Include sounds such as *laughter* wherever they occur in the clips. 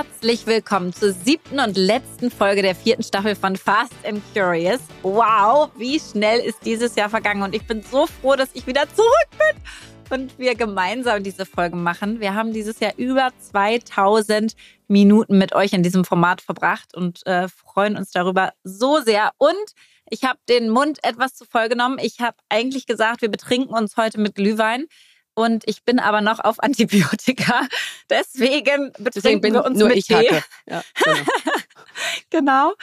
Herzlich willkommen zur siebten und letzten Folge der vierten Staffel von Fast and Curious. Wow, wie schnell ist dieses Jahr vergangen und ich bin so froh, dass ich wieder zurück bin und wir gemeinsam diese Folge machen. Wir haben dieses Jahr über 2000 Minuten mit euch in diesem Format verbracht und äh, freuen uns darüber so sehr. Und ich habe den Mund etwas zu voll genommen. Ich habe eigentlich gesagt, wir betrinken uns heute mit Glühwein und ich bin aber noch auf Antibiotika. *laughs* Deswegen betrinken Deswegen wir uns nur mit ich Tee. Ja, *laughs* genau. genau.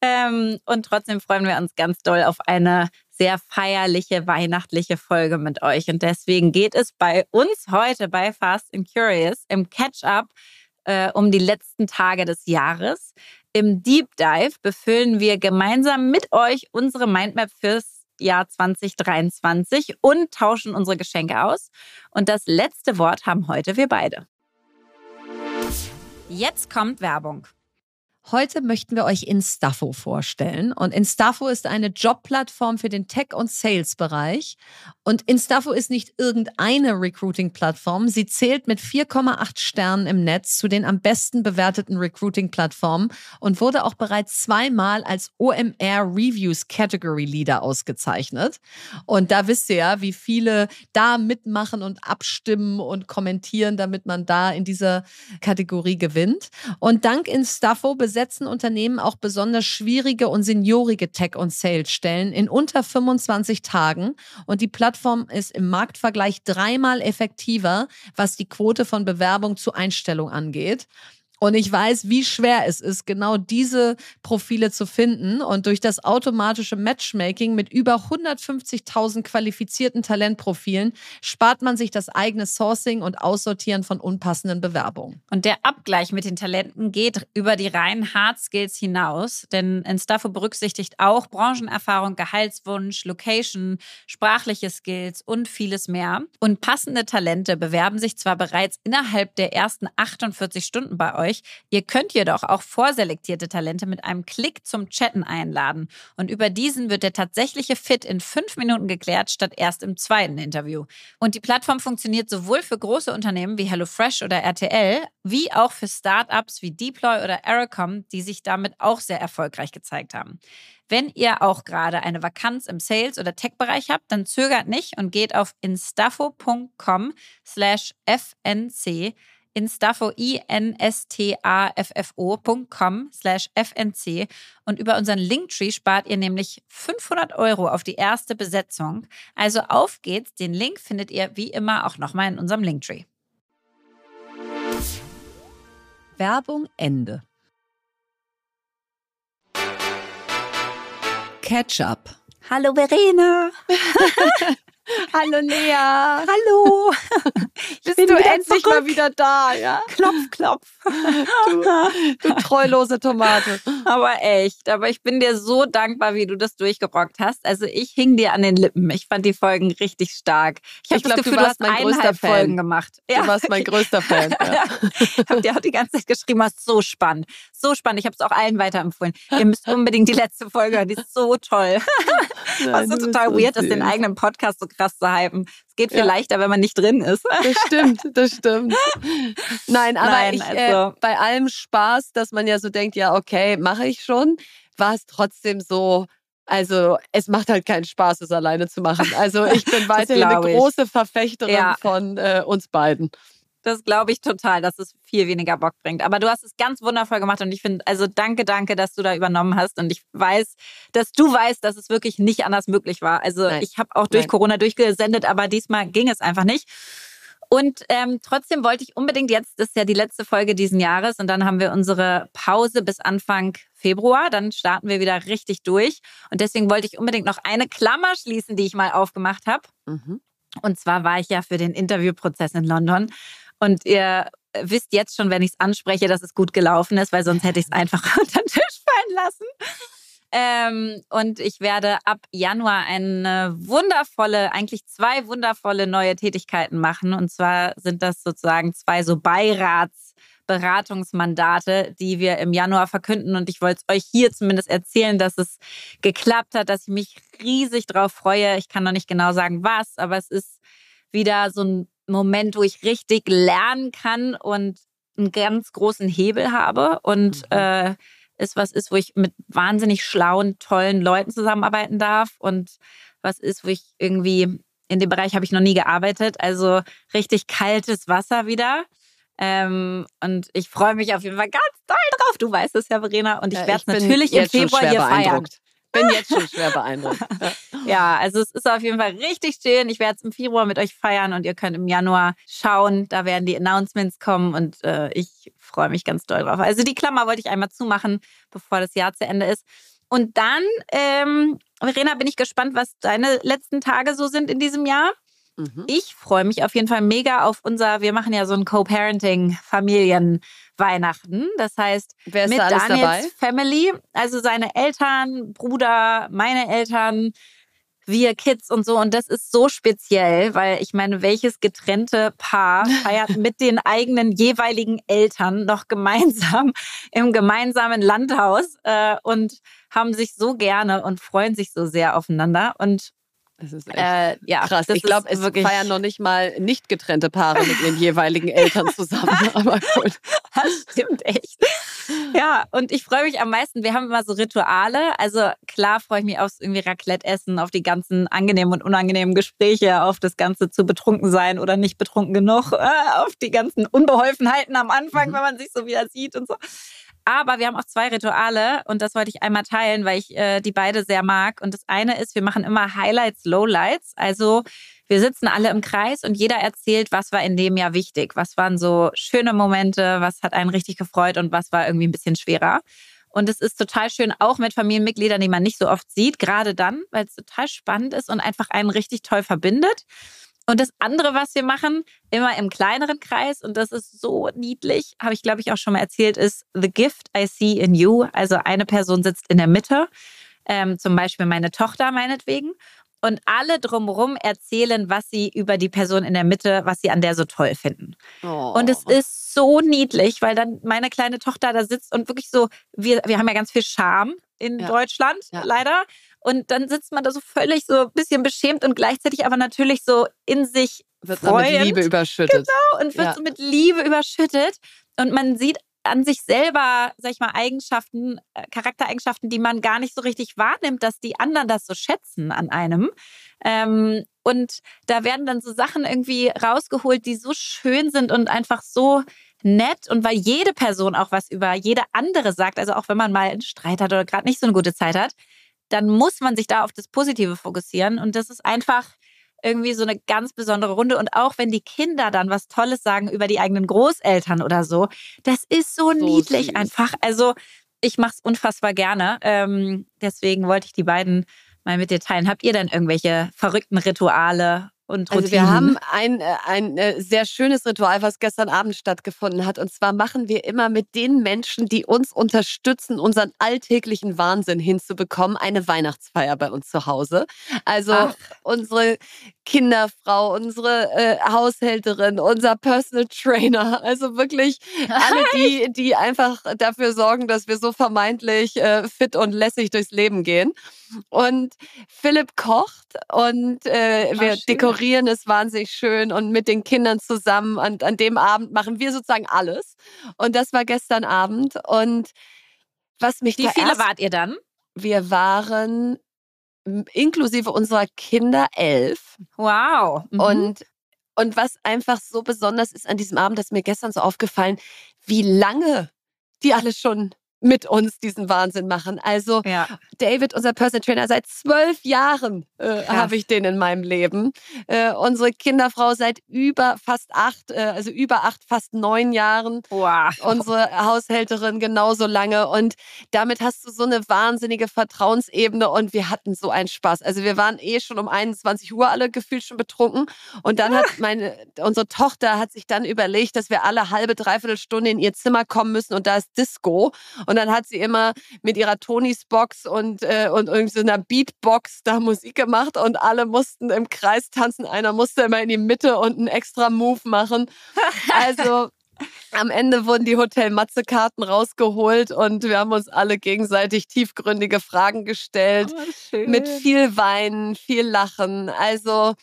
Ähm, und trotzdem freuen wir uns ganz doll auf eine sehr feierliche, weihnachtliche Folge mit euch. Und deswegen geht es bei uns heute bei Fast and Curious im Catch-up äh, um die letzten Tage des Jahres. Im Deep Dive befüllen wir gemeinsam mit euch unsere Mindmap fürs Jahr 2023 und tauschen unsere Geschenke aus. Und das letzte Wort haben heute wir beide. Jetzt kommt Werbung. Heute möchten wir euch Instafo vorstellen. Und Instafo ist eine Jobplattform für den Tech- und Sales-Bereich. Und Instafo ist nicht irgendeine Recruiting-Plattform. Sie zählt mit 4,8 Sternen im Netz zu den am besten bewerteten Recruiting-Plattformen und wurde auch bereits zweimal als OMR Reviews Category Leader ausgezeichnet. Und da wisst ihr ja, wie viele da mitmachen und abstimmen und kommentieren, damit man da in dieser Kategorie gewinnt. Und dank Instafo besetzen Unternehmen auch besonders schwierige und seniorige Tech- und Sales-Stellen in unter 25 Tagen. Und die Plattform ist im Marktvergleich dreimal effektiver, was die Quote von Bewerbung zu Einstellung angeht. Und ich weiß, wie schwer es ist, genau diese Profile zu finden. Und durch das automatische Matchmaking mit über 150.000 qualifizierten Talentprofilen spart man sich das eigene Sourcing und Aussortieren von unpassenden Bewerbungen. Und der Abgleich mit den Talenten geht über die reinen Hard Skills hinaus, denn Instafo berücksichtigt auch Branchenerfahrung, Gehaltswunsch, Location, sprachliche Skills und vieles mehr. Und passende Talente bewerben sich zwar bereits innerhalb der ersten 48 Stunden bei euch, euch. Ihr könnt jedoch auch vorselektierte Talente mit einem Klick zum Chatten einladen. Und über diesen wird der tatsächliche Fit in fünf Minuten geklärt, statt erst im zweiten Interview. Und die Plattform funktioniert sowohl für große Unternehmen wie HelloFresh oder RTL, wie auch für Startups wie Deploy oder Aerocom, die sich damit auch sehr erfolgreich gezeigt haben. Wenn ihr auch gerade eine Vakanz im Sales- oder Tech-Bereich habt, dann zögert nicht und geht auf instafo.com slash fnc instafo, i-n-s-t-a-f-f-o.com slash fnc und über unseren Linktree spart ihr nämlich 500 Euro auf die erste Besetzung. Also auf geht's, den Link findet ihr wie immer auch nochmal in unserem Linktree. Werbung Ende. Ketchup. Hallo Verena. *laughs* Hallo Lea. Hallo. *laughs* Bist du endlich zurück? mal wieder da, ja? Klopf, klopf. *laughs* Du, du treulose Tomate. Aber echt, aber ich bin dir so dankbar, wie du das durchgerockt hast. Also ich hing dir an den Lippen. Ich fand die Folgen richtig stark. Ich das Gefühl, du, hast mein größter Fan. Folgen gemacht. Ja. Du warst mein größter Fan. *laughs* Ja. ich habe dir auch die ganze Zeit geschrieben, hast so spannend. So spannend. Ich habe es auch allen weiterempfohlen. Ihr müsst unbedingt die letzte Folge hören. Die ist so toll. Nein, Was so total weird ist, den eigenen Podcast so krass zu hypen. Es geht viel ja. leichter, wenn man nicht drin ist. Das stimmt, das stimmt. *laughs* Nein, aber Nein, ich, äh, also. äh, bei allem Spaß, dass man ja so denkt, ja, okay, mache ich schon, war es trotzdem so, also es macht halt keinen Spaß, es alleine zu machen. Also ich bin *laughs* weiterhin eine große Verfechterin ja. von äh, uns beiden. Das glaube ich total, dass es viel weniger Bock bringt. Aber du hast es ganz wundervoll gemacht und ich finde, also danke, danke, dass du da übernommen hast. Und ich weiß, dass du weißt, dass es wirklich nicht anders möglich war. Also Nein. ich habe auch durch Nein. Corona durchgesendet, aber diesmal ging es einfach nicht. Und ähm, trotzdem wollte ich unbedingt jetzt, das ist ja die letzte Folge diesen Jahres und dann haben wir unsere Pause bis Anfang Februar, dann starten wir wieder richtig durch. Und deswegen wollte ich unbedingt noch eine Klammer schließen, die ich mal aufgemacht habe. Mhm. Und zwar war ich ja für den Interviewprozess in London und ihr wisst jetzt schon, wenn ich es anspreche, dass es gut gelaufen ist, weil sonst hätte ich es einfach *laughs* unter den Tisch fallen lassen. Ähm, und ich werde ab Januar eine wundervolle, eigentlich zwei wundervolle neue Tätigkeiten machen. Und zwar sind das sozusagen zwei so Beiratsberatungsmandate, die wir im Januar verkünden. Und ich wollte es euch hier zumindest erzählen, dass es geklappt hat, dass ich mich riesig drauf freue. Ich kann noch nicht genau sagen, was, aber es ist wieder so ein Moment, wo ich richtig lernen kann und einen ganz großen Hebel habe und mhm. äh, es was ist, wo ich mit wahnsinnig schlauen, tollen Leuten zusammenarbeiten darf und was ist, wo ich irgendwie in dem Bereich habe ich noch nie gearbeitet, also richtig kaltes Wasser wieder. Ähm, und ich freue mich auf jeden Fall ganz doll drauf. Du weißt es ja, Verena. Und ich werde es natürlich im Februar hier feiern bin jetzt schon schwer beeindruckt. *laughs* ja, also es ist auf jeden Fall richtig schön. Ich werde es im Februar mit euch feiern und ihr könnt im Januar schauen. Da werden die Announcements kommen und äh, ich freue mich ganz doll drauf. Also die Klammer wollte ich einmal zumachen, bevor das Jahr zu Ende ist. Und dann, ähm, Verena, bin ich gespannt, was deine letzten Tage so sind in diesem Jahr. Mhm. Ich freue mich auf jeden Fall mega auf unser, wir machen ja so ein Co-Parenting-Familien-Weihnachten. Das heißt, Wer ist mit da alles Daniels dabei? Family, also seine Eltern, Bruder, meine Eltern, wir Kids und so. Und das ist so speziell, weil ich meine, welches getrennte Paar *laughs* feiert mit den eigenen jeweiligen Eltern noch gemeinsam im gemeinsamen Landhaus äh, und haben sich so gerne und freuen sich so sehr aufeinander. Und das ist echt äh, ja, krass. Ich glaube, es feiern noch nicht mal nicht getrennte Paare mit ihren jeweiligen Eltern zusammen. *laughs* Aber gut. Das stimmt echt. Ja, und ich freue mich am meisten. Wir haben immer so Rituale. Also klar freue ich mich aufs irgendwie Raclette-Essen, auf die ganzen angenehmen und unangenehmen Gespräche, auf das Ganze zu betrunken sein oder nicht betrunken genug, äh, auf die ganzen Unbeholfenheiten am Anfang, mhm. wenn man sich so wieder sieht und so. Aber wir haben auch zwei Rituale und das wollte ich einmal teilen, weil ich äh, die beide sehr mag. Und das eine ist, wir machen immer Highlights, Lowlights. Also wir sitzen alle im Kreis und jeder erzählt, was war in dem Jahr wichtig. Was waren so schöne Momente, was hat einen richtig gefreut und was war irgendwie ein bisschen schwerer. Und es ist total schön, auch mit Familienmitgliedern, die man nicht so oft sieht, gerade dann, weil es total spannend ist und einfach einen richtig toll verbindet. Und das andere, was wir machen, immer im kleineren Kreis, und das ist so niedlich, habe ich, glaube ich, auch schon mal erzählt, ist The Gift I See in You. Also eine Person sitzt in der Mitte, ähm, zum Beispiel meine Tochter meinetwegen. Und alle drumherum erzählen, was sie über die Person in der Mitte, was sie an der so toll finden. Oh. Und es ist so niedlich, weil dann meine kleine Tochter da sitzt und wirklich so, wir, wir haben ja ganz viel Charme in ja. Deutschland, ja. leider. Und dann sitzt man da so völlig so ein bisschen beschämt und gleichzeitig aber natürlich so in sich wird mit Liebe überschüttet. Genau, und wird ja. so mit Liebe überschüttet. Und man sieht an sich selber, sag ich mal, Eigenschaften, äh, Charaktereigenschaften, die man gar nicht so richtig wahrnimmt, dass die anderen das so schätzen an einem. Ähm, und da werden dann so Sachen irgendwie rausgeholt, die so schön sind und einfach so nett. Und weil jede Person auch was über jede andere sagt, also auch wenn man mal einen Streit hat oder gerade nicht so eine gute Zeit hat, dann muss man sich da auf das Positive fokussieren. Und das ist einfach irgendwie so eine ganz besondere Runde. Und auch wenn die Kinder dann was Tolles sagen über die eigenen Großeltern oder so, das ist so, so niedlich süß. einfach. Also ich mache es unfassbar gerne. Ähm, deswegen wollte ich die beiden mal mit dir teilen. Habt ihr denn irgendwelche verrückten Rituale und Routinen. Also wir haben ein, äh, ein äh, sehr schönes Ritual, was gestern Abend stattgefunden hat. Und zwar machen wir immer mit den Menschen, die uns unterstützen, unseren alltäglichen Wahnsinn hinzubekommen, eine Weihnachtsfeier bei uns zu Hause. Also Ach. unsere Kinderfrau, unsere äh, Haushälterin, unser Personal Trainer. *laughs* Also wirklich alle *laughs* die, die einfach dafür sorgen, dass wir so vermeintlich äh, fit und lässig durchs Leben gehen. Und Philipp kocht und äh, wir schön. dekorieren es wahnsinnig schön und mit den Kindern zusammen. Und an dem Abend machen wir sozusagen alles. Und das war gestern Abend. Und was mich Wie viele wart ihr dann? Wir waren inklusive unserer Kinder elf. Wow. Mhm. Und, und was einfach so besonders ist an diesem Abend, dass mir gestern so aufgefallen, wie lange die alle schon mit uns diesen Wahnsinn machen. Also ja. David, unser Personal Trainer, seit zwölf Jahren äh, habe ich den in meinem Leben. Äh, unsere Kinderfrau seit über fast acht, äh, also über acht, fast neun Jahren. Wow. Unsere Haushälterin genauso lange. Und damit hast du so eine wahnsinnige Vertrauensebene und wir hatten so einen Spaß. Also wir waren eh schon um 21 Uhr alle gefühlt schon betrunken. Und dann hat meine, unsere Tochter hat sich dann überlegt, dass wir alle halbe, dreiviertel Stunde in ihr Zimmer kommen müssen und da ist Disco. Und dann hat sie immer mit ihrer Tonys Box und, äh, und irgendwie so einer Beatbox da Musik gemacht und alle mussten im Kreis tanzen. Einer musste immer in die Mitte und einen extra Move machen. *laughs* Also am Ende wurden die Hotel Matze-Karten rausgeholt und wir haben uns alle gegenseitig tiefgründige Fragen gestellt. Oh, mit viel Weinen, viel Lachen. Also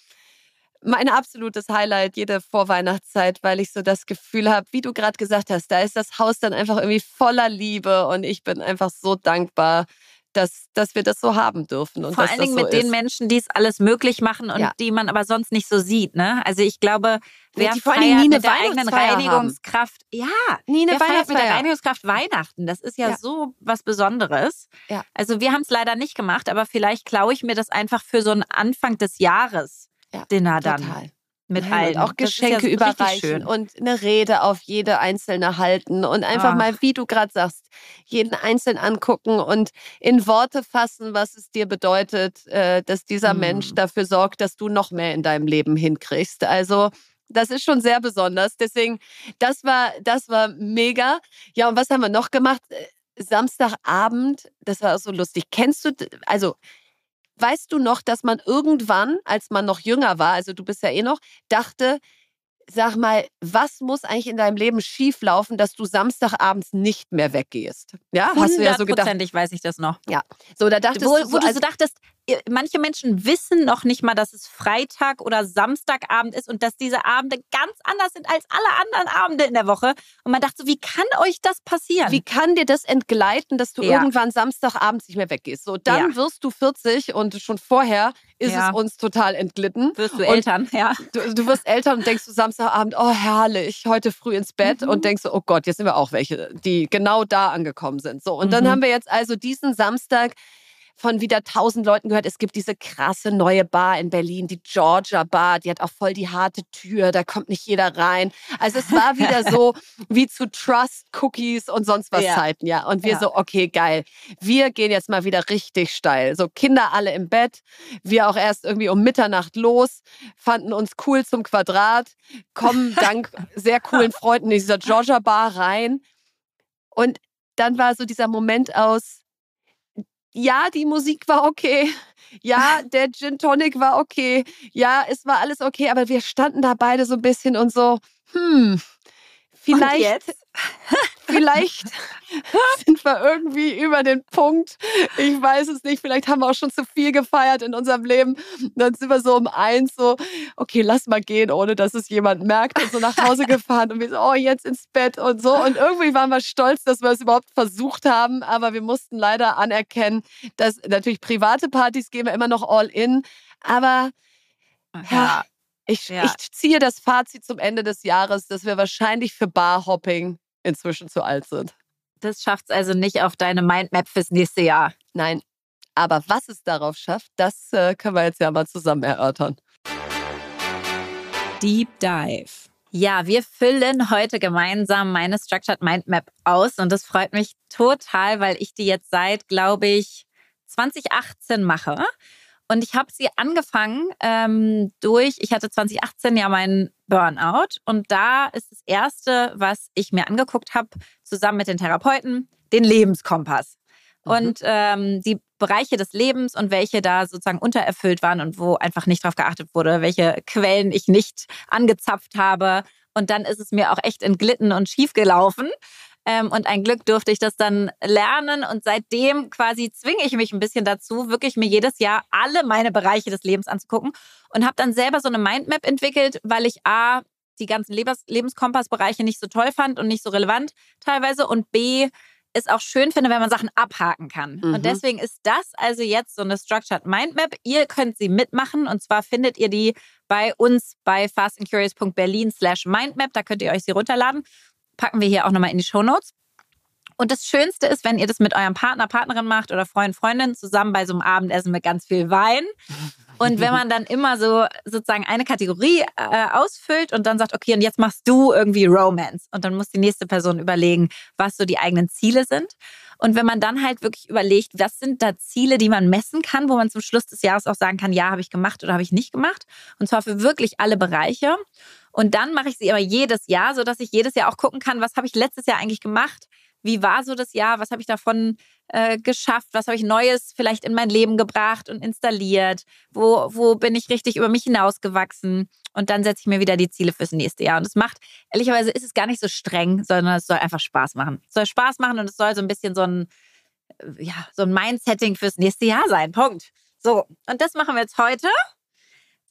mein absolutes Highlight jede Vorweihnachtszeit, weil ich so das Gefühl habe, wie du gerade gesagt hast, da ist das Haus dann einfach irgendwie voller Liebe und ich bin einfach so dankbar, dass, dass wir das so haben dürfen. Und Vor allen Dingen so mit ist. den Menschen, die es alles möglich machen und ja. die man aber sonst nicht so sieht. Ne? Also ich glaube, wer ja, feiert nie mit der eigenen Reinigungskraft, haben. ja, nie eine wer feiert mit der Reinigungskraft Weihnachten. Das ist ja, ja. so was Besonderes. Ja. Also wir haben es leider nicht gemacht, aber vielleicht klaue ich mir das einfach für so einen Anfang des Jahres Dinner dann. Total mit Nein, allen. Und auch Geschenke ja überreichen und eine Rede auf jede einzelne halten und einfach Ach. mal, wie du gerade sagst, jeden einzeln angucken und in Worte fassen, was es dir bedeutet, äh, dass dieser hm. Mensch dafür sorgt, dass du noch mehr in deinem Leben hinkriegst. Also das ist schon sehr besonders. Deswegen, das war, das war mega. Ja, und was haben wir noch gemacht? Äh, Samstagabend, das war auch so lustig. Kennst du, also Weißt du noch, dass man irgendwann, als man noch jünger war, also du bist ja eh noch, dachte, sag mal, was muss eigentlich in deinem Leben schieflaufen, dass du Samstagabends nicht mehr weggehst? Ja, hast du ja so gedacht. weiß ich das noch. Ja, so da dachtest wo, du, so, wo du also, so dachtest, manche Menschen wissen noch nicht mal, dass es Freitag oder Samstagabend ist und dass diese Abende ganz anders sind als alle anderen Abende in der Woche. Und man dachte so, wie kann euch das passieren? Wie kann dir das entgleiten, dass du ja. irgendwann Samstagabends nicht mehr weggehst? So, dann ja. wirst du 40 und schon vorher ist ja. es uns total entglitten. Wirst du Eltern, ja. Du, du, wirst Eltern und denkst du Samstagabend, oh herrlich, heute früh ins Bett mhm. und denkst du, oh Gott, jetzt sind wir auch welche, die genau da angekommen sind. So, und mhm. dann haben wir jetzt also diesen Samstag von wieder tausend Leuten gehört, es gibt diese krasse neue Bar in Berlin, die Georgia Bar, die hat auch voll die harte Tür, da kommt nicht jeder rein. Also es war wieder *laughs* so wie zu Trust Cookies und sonst was ja. Zeiten, ja. Und wir ja. so, okay, geil. Wir gehen jetzt mal wieder richtig steil. So Kinder alle im Bett, wir auch erst irgendwie um Mitternacht los, fanden uns cool zum Quadrat, kommen dank *laughs* sehr coolen Freunden in dieser Georgia Bar rein. Und dann war so dieser Moment aus, ja, die Musik war okay. Ja, *laughs* der Gin Tonic war okay. Ja, es war alles okay, aber wir standen da beide so ein bisschen und so, hm, vielleicht, *laughs* vielleicht sind wir irgendwie über den Punkt. Ich weiß es nicht. Vielleicht haben wir auch schon zu viel gefeiert in unserem Leben. Und dann sind wir so um eins so, okay, lass mal gehen, ohne dass es jemand merkt und so nach Hause *laughs* gefahren und wir so, oh, jetzt ins Bett und so. Und irgendwie waren wir stolz, dass wir es überhaupt versucht haben. Aber wir mussten leider anerkennen, dass natürlich private Partys gehen wir immer noch all in. Aber ja, ich, ja. ich ziehe das Fazit zum Ende des Jahres, dass wir wahrscheinlich für Barhopping inzwischen zu alt sind. Das schafft es also nicht auf deine Mindmap fürs nächste Jahr. Nein. Aber was es darauf schafft, das äh, können wir jetzt ja mal zusammen erörtern. Deep Dive. Ja, wir füllen heute gemeinsam meine Structured Mindmap aus und das freut mich total, weil ich die jetzt seit, glaube ich, 2018 mache. Und ich habe sie angefangen ähm, durch, ich hatte 2018 ja meinen Burnout. Und da ist das Erste, was ich mir angeguckt habe, zusammen mit den Therapeuten, den Lebenskompass. Mhm. Und ähm, die Bereiche des Lebens und welche da sozusagen untererfüllt waren und wo einfach nicht drauf geachtet wurde, welche Quellen ich nicht angezapft habe. Und dann ist es mir auch echt entglitten und schief gelaufen. Ähm, und ein Glück durfte ich das dann lernen. Und seitdem quasi zwinge ich mich ein bisschen dazu, wirklich mir jedes Jahr alle meine Bereiche des Lebens anzugucken. Und habe dann selber so eine Mindmap entwickelt, weil ich A, die ganzen Lebens Lebenskompassbereiche nicht so toll fand und nicht so relevant teilweise. Und B, es auch schön finde, wenn man Sachen abhaken kann. Mhm. Und deswegen ist das also jetzt so eine Structured Mindmap. Ihr könnt sie mitmachen und zwar findet ihr die bei uns bei fastandcurious.berlin slash mindmap. Da könnt ihr euch sie runterladen packen wir hier auch nochmal in die Show Notes. Und das Schönste ist, wenn ihr das mit eurem Partner, Partnerin macht oder Freund, Freundin zusammen bei so einem Abendessen mit ganz viel Wein. Und wenn man dann immer so sozusagen eine Kategorie äh, ausfüllt und dann sagt, okay, und jetzt machst du irgendwie Romance. Und dann muss die nächste Person überlegen, was so die eigenen Ziele sind. Und wenn man dann halt wirklich überlegt, was sind da Ziele, die man messen kann, wo man zum Schluss des Jahres auch sagen kann, ja, habe ich gemacht oder habe ich nicht gemacht. Und zwar für wirklich alle Bereiche. Und dann mache ich sie aber jedes Jahr, sodass ich jedes Jahr auch gucken kann, was habe ich letztes Jahr eigentlich gemacht? Wie war so das Jahr? Was habe ich davon äh, geschafft? Was habe ich Neues vielleicht in mein Leben gebracht und installiert? Wo, wo bin ich richtig über mich hinausgewachsen? Und dann setze ich mir wieder die Ziele fürs nächste Jahr. Und es macht, ehrlicherweise ist es gar nicht so streng, sondern es soll einfach Spaß machen. Es soll Spaß machen und es soll so ein bisschen so ein, äh, ja, so ein Mindsetting fürs nächste Jahr sein. Punkt. So, und das machen wir jetzt heute.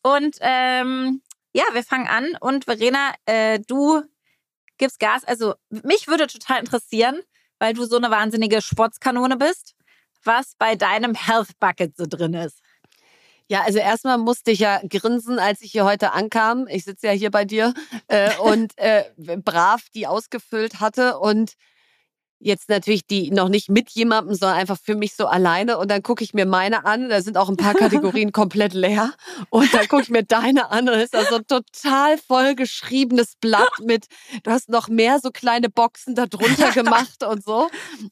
Und ähm, ja, wir fangen an. Und Verena, äh, du gibst Gas. Also mich würde total interessieren, weil du so eine wahnsinnige Sportskanone bist, was bei deinem Health Bucket so drin ist. Ja, also erstmal musste ich ja grinsen, als ich hier heute ankam. Ich sitze ja hier bei dir äh, und äh, brav die ausgefüllt hatte und Jetzt natürlich die noch nicht mit jemandem, sondern einfach für mich so alleine. Und dann gucke ich mir meine an. Da sind auch ein paar *laughs* Kategorien komplett leer. Und dann gucke ich mir deine an und ist da so ein total voll geschriebenes Blatt mit. Du hast noch mehr so kleine Boxen da drunter *laughs* gemacht und so.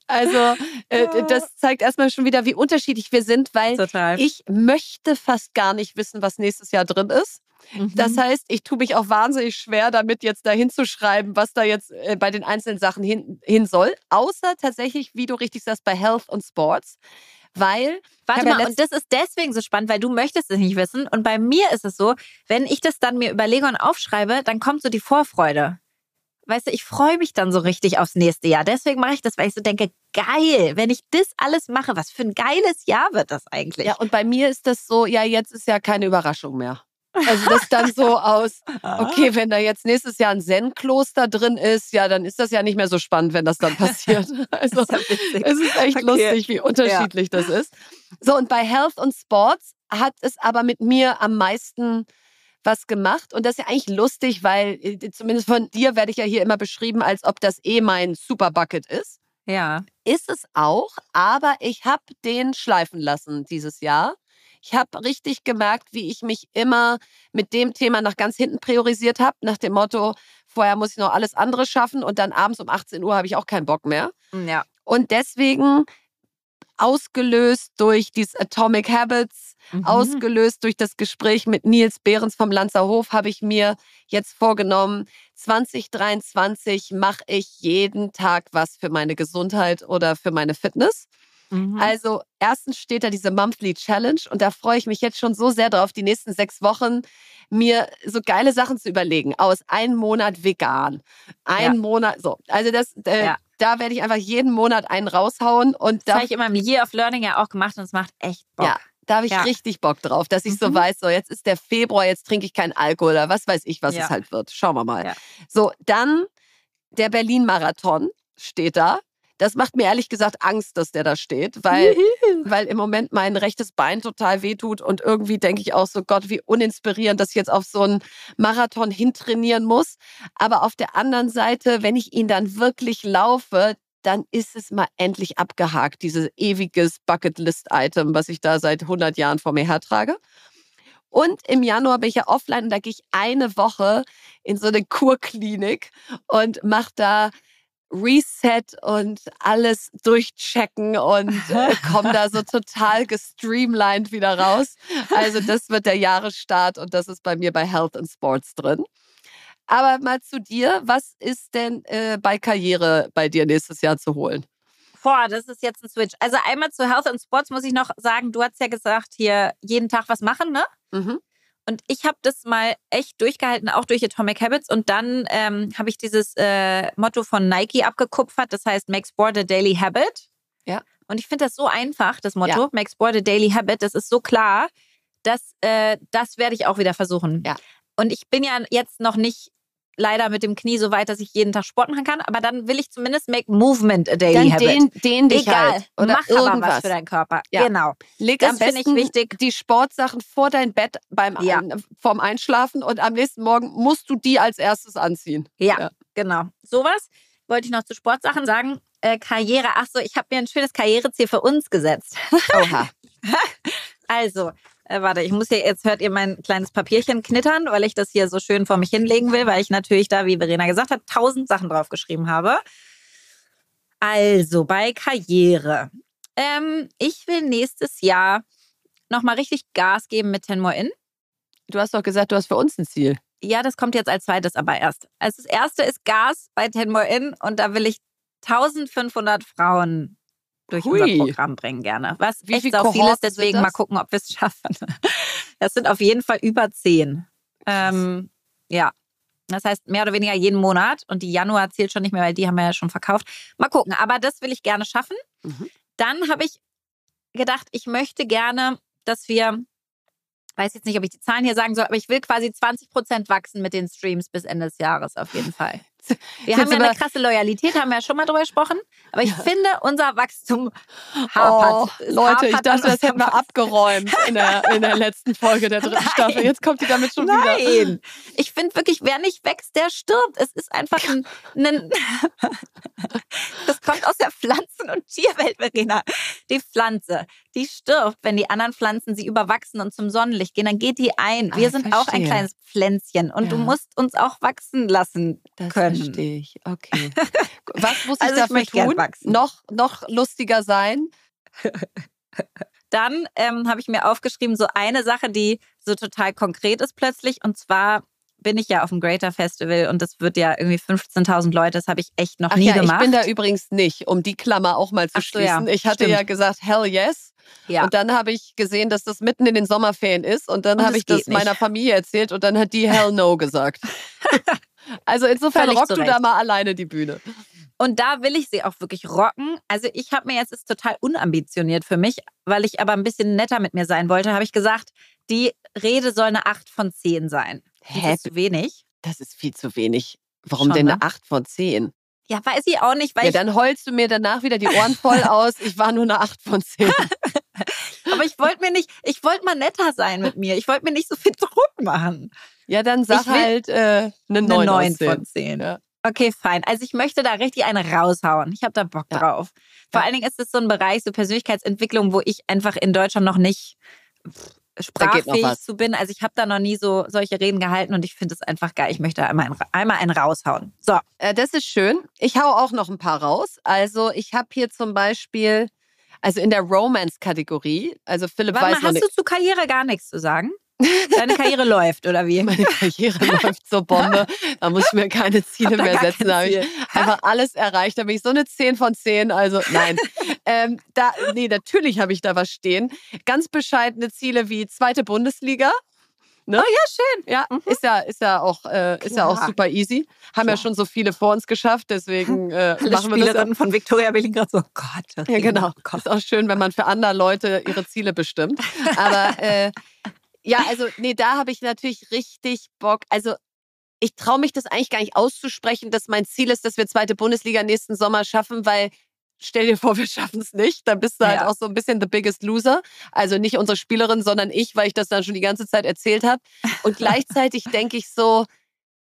Also äh, das zeigt erstmal schon wieder, wie unterschiedlich wir sind, weil total. ich möchte fast gar nicht wissen, was nächstes Jahr drin ist. Das mhm. heißt, ich tue mich auch wahnsinnig schwer damit, jetzt da hinzuschreiben, was da jetzt äh, bei den einzelnen Sachen hin, hin soll. Außer tatsächlich, wie du richtig sagst, bei Health und Sports. Weil. Warte mal, und das ist deswegen so spannend, weil du möchtest es nicht wissen. Und bei mir ist es so, wenn ich das dann mir überlege und aufschreibe, dann kommt so die Vorfreude. Weißt du, ich freue mich dann so richtig aufs nächste Jahr. Deswegen mache ich das, weil ich so denke, geil, wenn ich das alles mache, was für ein geiles Jahr wird das eigentlich? Ja, und bei mir ist das so, ja, jetzt ist ja keine Überraschung mehr. Also das dann so aus, *laughs* okay, wenn da jetzt nächstes Jahr ein Zen-Kloster drin ist, ja, dann ist das ja nicht mehr so spannend, wenn das dann *laughs* passiert. Also es ist echt okay. lustig, wie unterschiedlich ja. das ist. So, und bei Health und Sports hat es aber mit mir am meisten was gemacht. Und das ist ja eigentlich lustig, weil äh, zumindest von dir werde ich ja hier immer beschrieben, als ob das eh mein Superbucket ist. Ja. Ist es auch, aber ich habe den schleifen lassen dieses Jahr. Ich habe richtig gemerkt, wie ich mich immer mit dem Thema nach ganz hinten priorisiert habe, nach dem Motto, vorher muss ich noch alles andere schaffen und dann abends um 18 Uhr habe ich auch keinen Bock mehr. Ja. Und deswegen ausgelöst durch dieses Atomic Habits, mhm. ausgelöst durch das Gespräch mit Nils Behrens vom Lanzerhof, habe ich mir jetzt vorgenommen, 2023 mache ich jeden Tag was für meine Gesundheit oder für meine Fitness. Mhm. Also erstens steht da diese Monthly Challenge und da freue ich mich jetzt schon so sehr drauf, die nächsten sechs Wochen mir so geile Sachen zu überlegen. Aus einem Monat vegan, ein ja. Monat so. Also das, äh, ja. da werde ich einfach jeden Monat einen raushauen und das habe ich immer im Year of Learning ja auch gemacht und es macht echt Bock. Ja. Da habe ich ja. richtig Bock drauf, dass ich mhm. so weiß, so jetzt ist der Februar, jetzt trinke ich keinen Alkohol oder was weiß ich, was es halt wird. Schauen wir mal. So, dann der Berlin-Marathon steht da. Das macht mir ehrlich gesagt Angst, dass der da steht, weil, *laughs* weil im Moment mein rechtes Bein total wehtut und irgendwie denke ich auch so, Gott, wie uninspirierend, dass ich jetzt auf so einen Marathon hintrainieren muss. Aber auf der anderen Seite, wenn ich ihn dann wirklich laufe, dann ist es mal endlich abgehakt, dieses ewiges Bucketlist-Item, was ich da seit 100 Jahren vor mir hertrage. Und im Januar bin ich ja offline und da gehe ich eine Woche in so eine Kurklinik und mache da Reset und alles durchchecken und äh, *laughs* komme da so total gestreamlined wieder raus. Also das wird der Jahresstart und das ist bei mir bei Health and Sports drin. Aber mal zu dir, was ist denn äh, bei Karriere bei dir nächstes Jahr zu holen? Boah, das ist jetzt ein Switch. Also einmal zu Health and Sports muss ich noch sagen, du hast ja gesagt, hier jeden Tag was machen, ne? Mhm. Und ich habe das mal echt durchgehalten, auch durch Atomic Habits. Und dann ähm, habe ich dieses äh, Motto von Nike abgekupfert, das heißt Make Sport a Daily Habit. Ja. Und ich finde das so einfach, das Motto, ja. Make Sport a Daily Habit. Das ist so klar, dass äh, das werde ich auch wieder versuchen. Ja. Und ich bin ja jetzt noch nicht leider mit dem Knie so weit, dass ich jeden Tag Sport machen kann, aber dann will ich zumindest make movement a daily dann habit. Den, den dich Egal, halt. Oder mach irgendwas. aber was für deinen Körper. Ja. Genau. Leg das am besten ich wichtig. die Sportsachen vor dein Bett beim ja. Ein, vorm Einschlafen und am nächsten Morgen musst du die als erstes anziehen. Ja, ja. genau. Sowas wollte ich noch zu Sportsachen sagen. Äh, Karriere, ach so, ich habe mir ein schönes Karriereziel für uns gesetzt. Oha. *laughs* also, äh, warte, ich muss hier, jetzt hört ihr mein kleines Papierchen knittern, weil ich das hier so schön vor mich hinlegen will, weil ich natürlich da, wie Verena gesagt hat, tausend Sachen draufgeschrieben habe. Also bei Karriere. Ähm, ich will nächstes Jahr nochmal richtig Gas geben mit Ten More In. Du hast doch gesagt, du hast für uns ein Ziel. Ja, das kommt jetzt als zweites aber erst. Also das erste ist Gas bei Ten More In und da will ich 1500 Frauen durch Hui. unser Programm bringen gerne. Was Wie echt auch viel ist, deswegen mal gucken, ob wir es *laughs* schaffen. Das sind auf jeden Fall über zehn. Ähm, ja. Das heißt, mehr oder weniger jeden Monat. Und die Januar zählt schon nicht mehr, weil die haben wir ja schon verkauft. Mal gucken. Aber das will ich gerne schaffen. Mhm. Dann habe ich gedacht, ich möchte gerne, dass wir weiß jetzt nicht, ob ich die Zahlen hier sagen soll, aber ich will quasi 20 Prozent wachsen mit den Streams bis Ende des Jahres auf jeden Fall. Wir haben ja eine krasse Loyalität, haben wir ja schon mal drüber gesprochen. Aber ich finde, unser Wachstum hapert. Oh, Leute, ich dachte, das hätten wir abgeräumt in der, in der letzten Folge der dritten *laughs* Nein. Staffel. Jetzt kommt die damit schon Nein. wieder. Nein. Ich finde wirklich, wer nicht wächst, der stirbt. Es ist einfach ein. ein *laughs* das kommt aus der Pflanzen- und Tierwelt, Verena. Die Pflanze, die stirbt, wenn die anderen Pflanzen sie überwachsen und zum Sonnenlicht gehen. Dann geht die ein. Wir ah, sind verstehe. auch ein kleines Pflänzchen und ja. du musst uns auch wachsen lassen das können. Verstehe ich. Okay. Was muss ich also dafür ich tun? Noch, noch lustiger sein? *laughs* Dann ähm, habe ich mir aufgeschrieben, so eine Sache, die so total konkret ist plötzlich. Und zwar bin ich ja auf dem Greater Festival und das wird ja irgendwie 15.000 Leute. Das habe ich echt noch Ach nie ja, gemacht. Ich bin da übrigens nicht, um die Klammer auch mal zu so, schließen. Ja, ich hatte stimmt. ja gesagt, hell yes. Ja. Und dann habe ich gesehen, dass das mitten in den Sommerferien ist. Und dann habe ich das nicht. meiner Familie erzählt und dann hat die hell no gesagt. *laughs* Also insofern Völlig rock du da mal alleine die Bühne. Und da will ich sie auch wirklich rocken. Also ich habe mir jetzt, ist total unambitioniert für mich, weil ich aber ein bisschen netter mit mir sein wollte, habe ich gesagt, die Rede soll eine 8 von 10 sein. Hä? Das ist zu wenig. Das ist viel zu wenig. Warum Schon, denn eine 8 von 10? Ja, weiß ich auch nicht. Weil ja, dann heulst du mir danach wieder die Ohren voll *laughs* aus. Ich war nur eine 8 von 10. Aber ich wollte mir nicht, ich wollte mal netter sein mit mir. Ich wollte mir nicht so viel *laughs* Druck machen. Ja, dann sag halt äh, eine 9, eine 9 von 10. Ja. Okay, fein. Also ich möchte da richtig eine raushauen. Ich habe da Bock ja. drauf. Vor ja. allen Dingen ist es so ein Bereich, so Persönlichkeitsentwicklung, wo ich einfach in Deutschland noch nicht sprachfähig zu bin. Also ich habe da noch nie so solche Reden gehalten und ich finde es einfach geil. Ich möchte einmal, einmal einen raushauen. So. Äh, das ist schön. Ich hau auch noch ein paar raus. Also ich habe hier zum Beispiel, also in der Romance-Kategorie, also Philipp Warte weiß mal, hast nicht. du zu Karriere gar nichts zu sagen? *laughs* Deine Karriere läuft, oder wie? Meine Karriere *laughs* läuft zur Bombe. Da muss ich mir keine *laughs* Ziele mehr setzen. Da habe ich einfach alles erreicht. Da bin ich so eine 10 von 10. Also nein. ähm, da, nee, natürlich habe ich da was stehen. Ganz bescheidene Ziele wie zweite Bundesliga. Ne? Oh ja, schön. Ja, mhm. ist ja, ist ja auch, äh, ist ja auch super easy. Haben Klar. ja schon so viele vor uns geschafft, deswegen äh, machen wir das. Von Victoria Berlin gerade so, oh Gott. Ja, genau. Oh Gott. Ist auch schön, wenn man für andere Leute ihre Ziele bestimmt. Aber *laughs* äh, ja, also nee, da habe ich natürlich richtig Bock. Also ich traue mich das eigentlich gar nicht auszusprechen, dass mein Ziel ist, dass wir zweite Bundesliga nächsten Sommer schaffen, weil stell dir vor, wir schaffen es nicht. Dann bist du halt ja. auch so ein bisschen the biggest loser. Also nicht unsere Spielerin, sondern ich, weil ich das dann schon die ganze Zeit erzählt habe. Und *laughs* gleichzeitig denke ich so,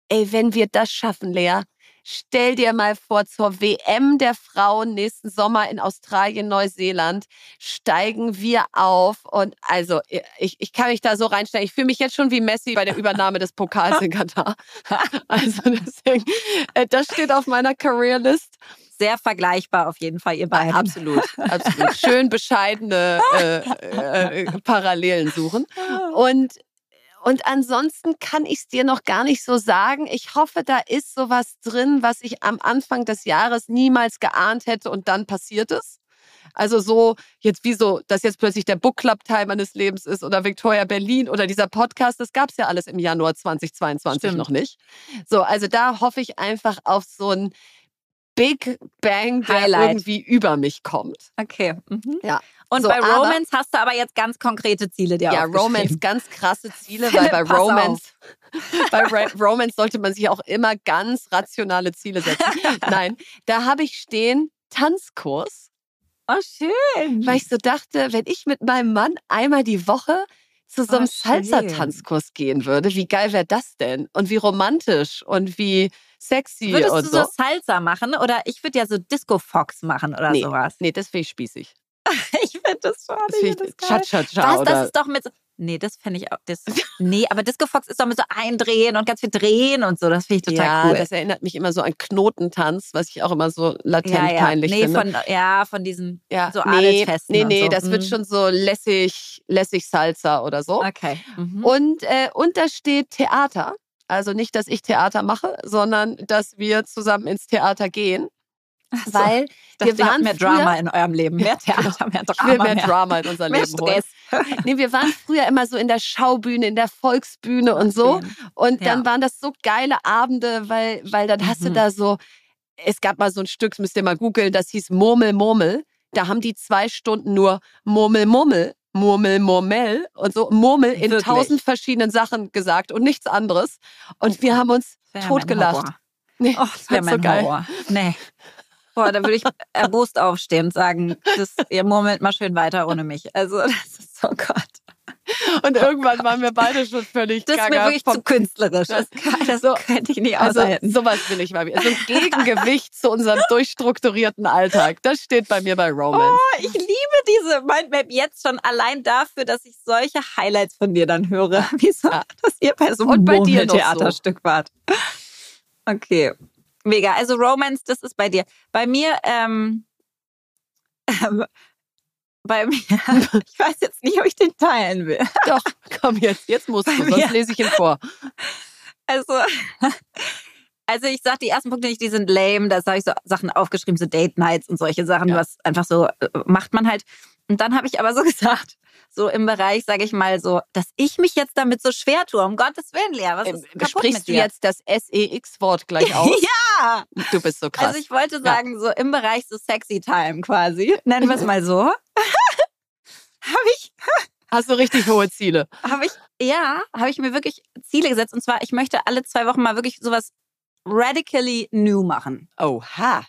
ey, wenn wir das schaffen, Lea, Stell dir mal vor, zur WM der Frauen nächsten Sommer in Australien, Neuseeland steigen wir auf. Und also, ich, ich kann mich da so reinstellen. Ich fühle mich jetzt schon wie Messi bei der Übernahme des Pokals in Katar. *laughs* Also deswegen, äh, das steht auf meiner Career-List sehr vergleichbar auf jeden Fall, ihr beiden. Absolut, absolut. Schön bescheidene äh, äh, Parallelen suchen. Und und ansonsten kann ich es dir noch gar nicht so sagen. Ich hoffe, da ist sowas drin, was ich am Anfang des Jahres niemals geahnt hätte und dann passiert es. Also so jetzt wie so, dass jetzt plötzlich der Book Club Teil meines Lebens ist oder Victoria Berlin oder dieser Podcast, das gab es ja alles im Januar 2022 Stimmt. noch nicht. So, also da hoffe ich einfach auf so ein Big Bang, der Highlight. irgendwie über mich kommt. Okay. Mhm. Ja. Und so, bei Romance hast du aber jetzt ganz konkrete Ziele dir Ja, Romance, ganz krasse Ziele, *laughs* weil bei Romance, bei Romance sollte man sich auch immer ganz rationale Ziele setzen. *laughs* Nein, da habe ich stehen Tanzkurs. Oh, schön. Weil ich so dachte, wenn ich mit meinem Mann einmal die Woche zu so einem oh, Salsa-Tanzkurs gehen würde, wie geil wäre das denn? Und wie romantisch und wie sexy Würdest und du so. Salsa machen oder ich würde ja so Disco Fox machen oder nee, sowas? Nee, das finde ich spießig. *laughs* ich finde das schon. Das ich das geil. Cha, cha, cha, Was, das ist doch mit so, Nee, das fände ich auch. Das, nee, aber Disco Fox ist doch mit so eindrehen und ganz viel drehen und so. Das finde ich total ja, cool. Das erinnert mich immer so an Knotentanz, was ich auch immer so latent ja, ja. peinlich nee, finde. Von, ja, von diesen ja, so nee, Adelsfesten. Nee, nee, so. das mhm. wird schon so lässig, lässig Salsa oder so. Okay. Mhm. Und, äh, und da steht Theater. Also nicht, dass ich Theater mache, sondern dass wir zusammen ins Theater gehen. So, weil wir waren mehr früher, Drama in eurem Leben, *laughs* mehr Theater, mehr Drama. Mehr, mehr Drama in unser *laughs* Leben Stress. holen. *laughs* Nee, wir waren früher immer so in der Schaubühne, in der Volksbühne und so. Und dann ja. waren das so geile Abende, weil, weil dann hast mhm. du da so, es gab mal so ein Stück, das müsst ihr mal googeln, das hieß Murmel, Murmel. Da haben die zwei Stunden nur Murmel, Murmel, Murmel, Murmel und so Murmel in Wirklich? tausend verschiedenen Sachen gesagt und nichts anderes. Und wir haben uns totgelacht. *laughs* Nee, oh, das wäre mein so geil. Horror. Nee. Boah, da würde ich erbost aufstehen und sagen, das, ihr murmelt mal schön weiter ohne mich. Also, *laughs* das ist so Gott. *laughs* Und irgendwann waren wir beide schon völlig Das ist mir wirklich zu künstlerisch. Das, *laughs* das so, könnte ich nicht also, aushalten. Also, sowas will ich mal. Also ein Gegengewicht zu unserem durchstrukturierten Alltag. Das steht bei mir bei Romance. Oh, ich liebe diese Mindmap jetzt schon allein dafür, dass ich solche Highlights von dir dann höre. *laughs* Wie so, ja. dass ihr bei so einem Theaterstück so. wart. Okay. Mega. Also Romance, das ist bei dir. Bei mir, ähm bei mir, *laughs* ich weiß jetzt nicht, ob ich den teilen will. Doch, komm jetzt, jetzt musst bei du, sonst lese ich ihn vor. Also, *laughs* also ich sag die ersten Punkte nicht, die sind lame. Da habe ich so Sachen aufgeschrieben, so Date Nights und solche Sachen, ja. was einfach so äh, macht man halt. Und dann habe ich aber so *laughs* gesagt, so im Bereich, sage ich mal so, dass ich mich jetzt damit so schwer tue. Um Gottes Willen, Lea, was ist ähm, Sprichst du jetzt das SEX-Wort gleich aus? ja! Du bist so krass. Also ich wollte sagen, ja. so im Bereich so Sexy Time quasi, nennen wir es mal so, *laughs* habe ich... Hast du richtig hohe Ziele? Habe ich, ja, habe ich mir wirklich Ziele gesetzt. Und zwar, ich möchte alle zwei Wochen mal wirklich sowas radically new machen. Oha.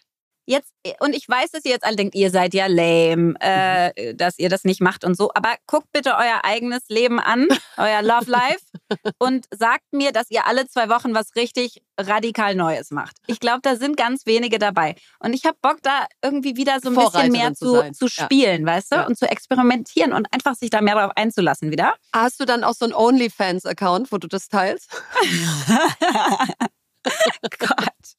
Jetzt, äh, und ich weiß, dass ihr jetzt alle denkt, ihr seid ja lame, äh, mhm. dass ihr das nicht macht und so. Aber guckt bitte euer eigenes Leben an, euer Love Life, *laughs* und sagt mir, dass ihr alle zwei Wochen was richtig radikal Neues macht. Ich glaube, da sind ganz wenige dabei. Und ich habe Bock, da irgendwie wieder so ein bisschen mehr zu, zu, spielen, ja. weißt du? Ja. Und zu experimentieren und einfach sich da mehr darauf einzulassen wieder. Hast du dann auch so einen OnlyFans-Account, wo du das teilst? *laughs* Gott.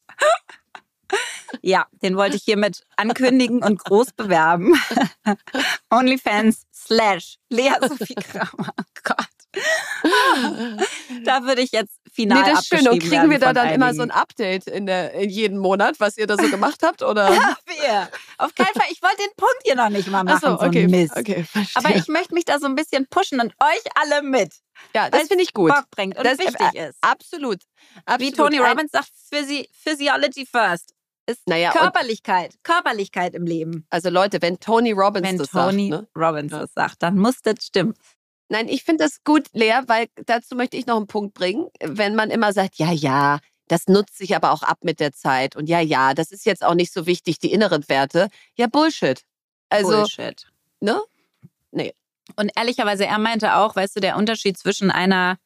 Ja, den wollte ich hiermit ankündigen und groß bewerben. *laughs* OnlyFans slash Lea Sophie Kramer. Oh Gott. Da würde ich jetzt final Nee, das ist schön. Und kriegen wir da dann einigen. immer so ein Update in, der, in jeden Monat, was ihr da so gemacht habt? Oder? Ja, wir. Auf keinen Fall. Ich wollte den Punkt hier noch nicht mal machen. Ach so, okay. So Mist. okay Aber ich möchte mich da so ein bisschen pushen und euch alle mit. Ja, das finde ich gut. Bock bringt und das wichtig ist. Absolut. absolut. Wie Tony Robbins sagt, Physiology first ist naja, Körperlichkeit, Körperlichkeit im Leben. Also Leute, wenn Tony Robbins wenn das Tony sagt, ne? Robbins ja. das sagt, dann muss das stimmen. Nein, ich finde das gut, Lea, weil dazu möchte ich noch einen Punkt bringen. Wenn man immer sagt, ja, ja, das nutzt sich aber auch ab mit der Zeit und ja, ja, das ist jetzt auch nicht so wichtig, die inneren Werte. Ja, Bullshit. Also, Bullshit. Ne? Nee. Und ehrlicherweise, er meinte auch, weißt du, der Unterschied zwischen einer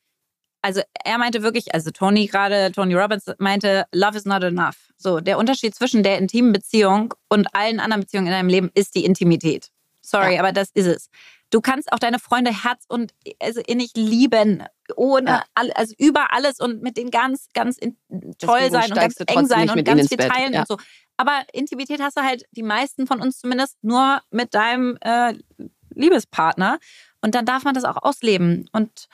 also er meinte wirklich, also Tony gerade, Tony Robbins meinte, Love is not enough. So, der Unterschied zwischen der intimen Beziehung und allen anderen Beziehungen in deinem Leben ist die Intimität. Sorry, ja. aber das ist es. Du kannst auch deine Freunde Herz und also innig lieben, ohne ja. all, also über alles und mit denen ganz, ganz in, toll sein und ganz eng sein und ganz viel teilen ja. und so. Aber Intimität hast du halt die meisten von uns zumindest nur mit deinem äh, Liebespartner und dann darf man das auch ausleben und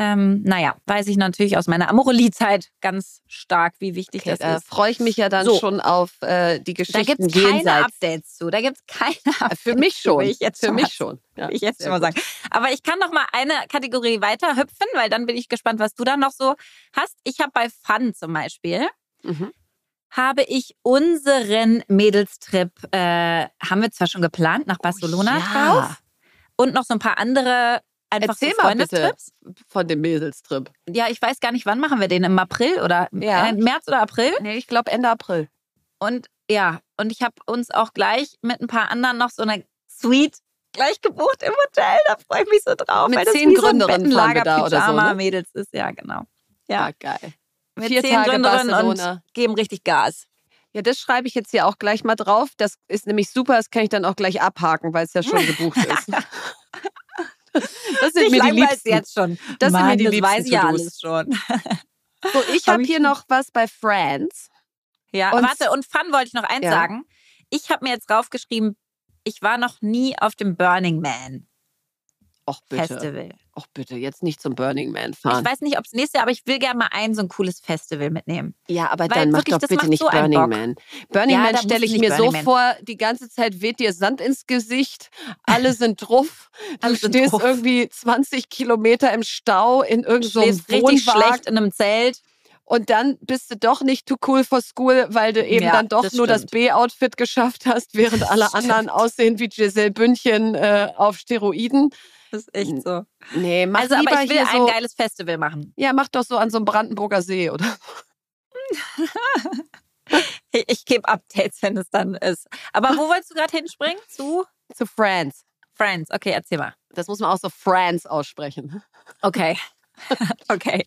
ähm, naja, weiß ich natürlich aus meiner Amorelie-Zeit ganz stark, wie wichtig okay, das da ist. Da freue ich mich ja dann so. schon auf äh, die Geschichten Da gibt es keine Updates zu. Da gibt es keine Updates Für mich schon. Ich jetzt Für mich schon. Ja, ich jetzt schon mal sagen. Aber ich kann noch mal eine Kategorie weiter hüpfen, weil dann bin ich gespannt, was du da noch so hast. Ich habe bei Fun zum Beispiel, mhm. habe ich unseren Mädelstrip, äh, haben wir zwar schon geplant, nach Barcelona oh, ja. drauf. Und noch so ein paar andere Einfach Erzähl so mal bitte von dem Mädelstrip. Ja, ich weiß gar nicht, wann machen wir den? Im April oder ja. März oder April? Nee, ich glaube Ende April. Und ja, und ich habe uns auch gleich mit ein paar anderen noch so eine Suite gleich gebucht im Hotel. Da freue ich mich so drauf. Mit zehn Gründerinnen so da oder so. Ne? Mädels ist, ja, genau. Ja, ah, geil. Mit Vier zehn Tage Gründerinnen Barcelona. und geben richtig Gas. Ja, das schreibe ich jetzt hier auch gleich mal drauf. Das ist nämlich super, das kann ich dann auch gleich abhaken, weil es ja schon gebucht *laughs* ist. Das sind mir die Liebsten. jetzt schon. Das Mann, sind mir die das Liebsten. weiß ich ja alles schon. *laughs* So, ich habe hier noch was bei Friends. Ja, und warte, und Fun wollte ich noch eins ja. sagen. Ich habe mir jetzt draufgeschrieben, ich war noch nie auf dem Burning Man. Och. Festival. Och bitte, jetzt nicht zum Burning Man fahren. Ich weiß nicht, ob es nächstes Jahr, aber ich will gerne mal ein so ein cooles Festival mitnehmen. Ja, aber Weil dann mach doch bitte nicht so Burning Man. Burning ja, Man stelle ich mir so Man. vor, die ganze Zeit weht dir Sand ins Gesicht, alle sind drauf, du stehst drauf. irgendwie 20 Kilometer im Stau in irgendeinem so richtig schlecht in einem Zelt. Und dann bist du doch nicht too cool for school, weil du eben ja, dann doch das nur das B-Outfit geschafft hast, während alle anderen aussehen wie Giselle Bündchen äh, auf Steroiden. Das *laughs* ist echt so. Nee, mach also, lieber aber ich will ein so, geiles Festival machen. Ja, mach doch so an so einem Brandenburger See, oder? *laughs* ich ich gebe Updates, wenn es dann ist. Aber wo wolltest du gerade hinspringen? Zu? Zu Friends. Friends. Okay, erzähl mal. Das muss man auch so Friends aussprechen. Okay. *laughs* okay.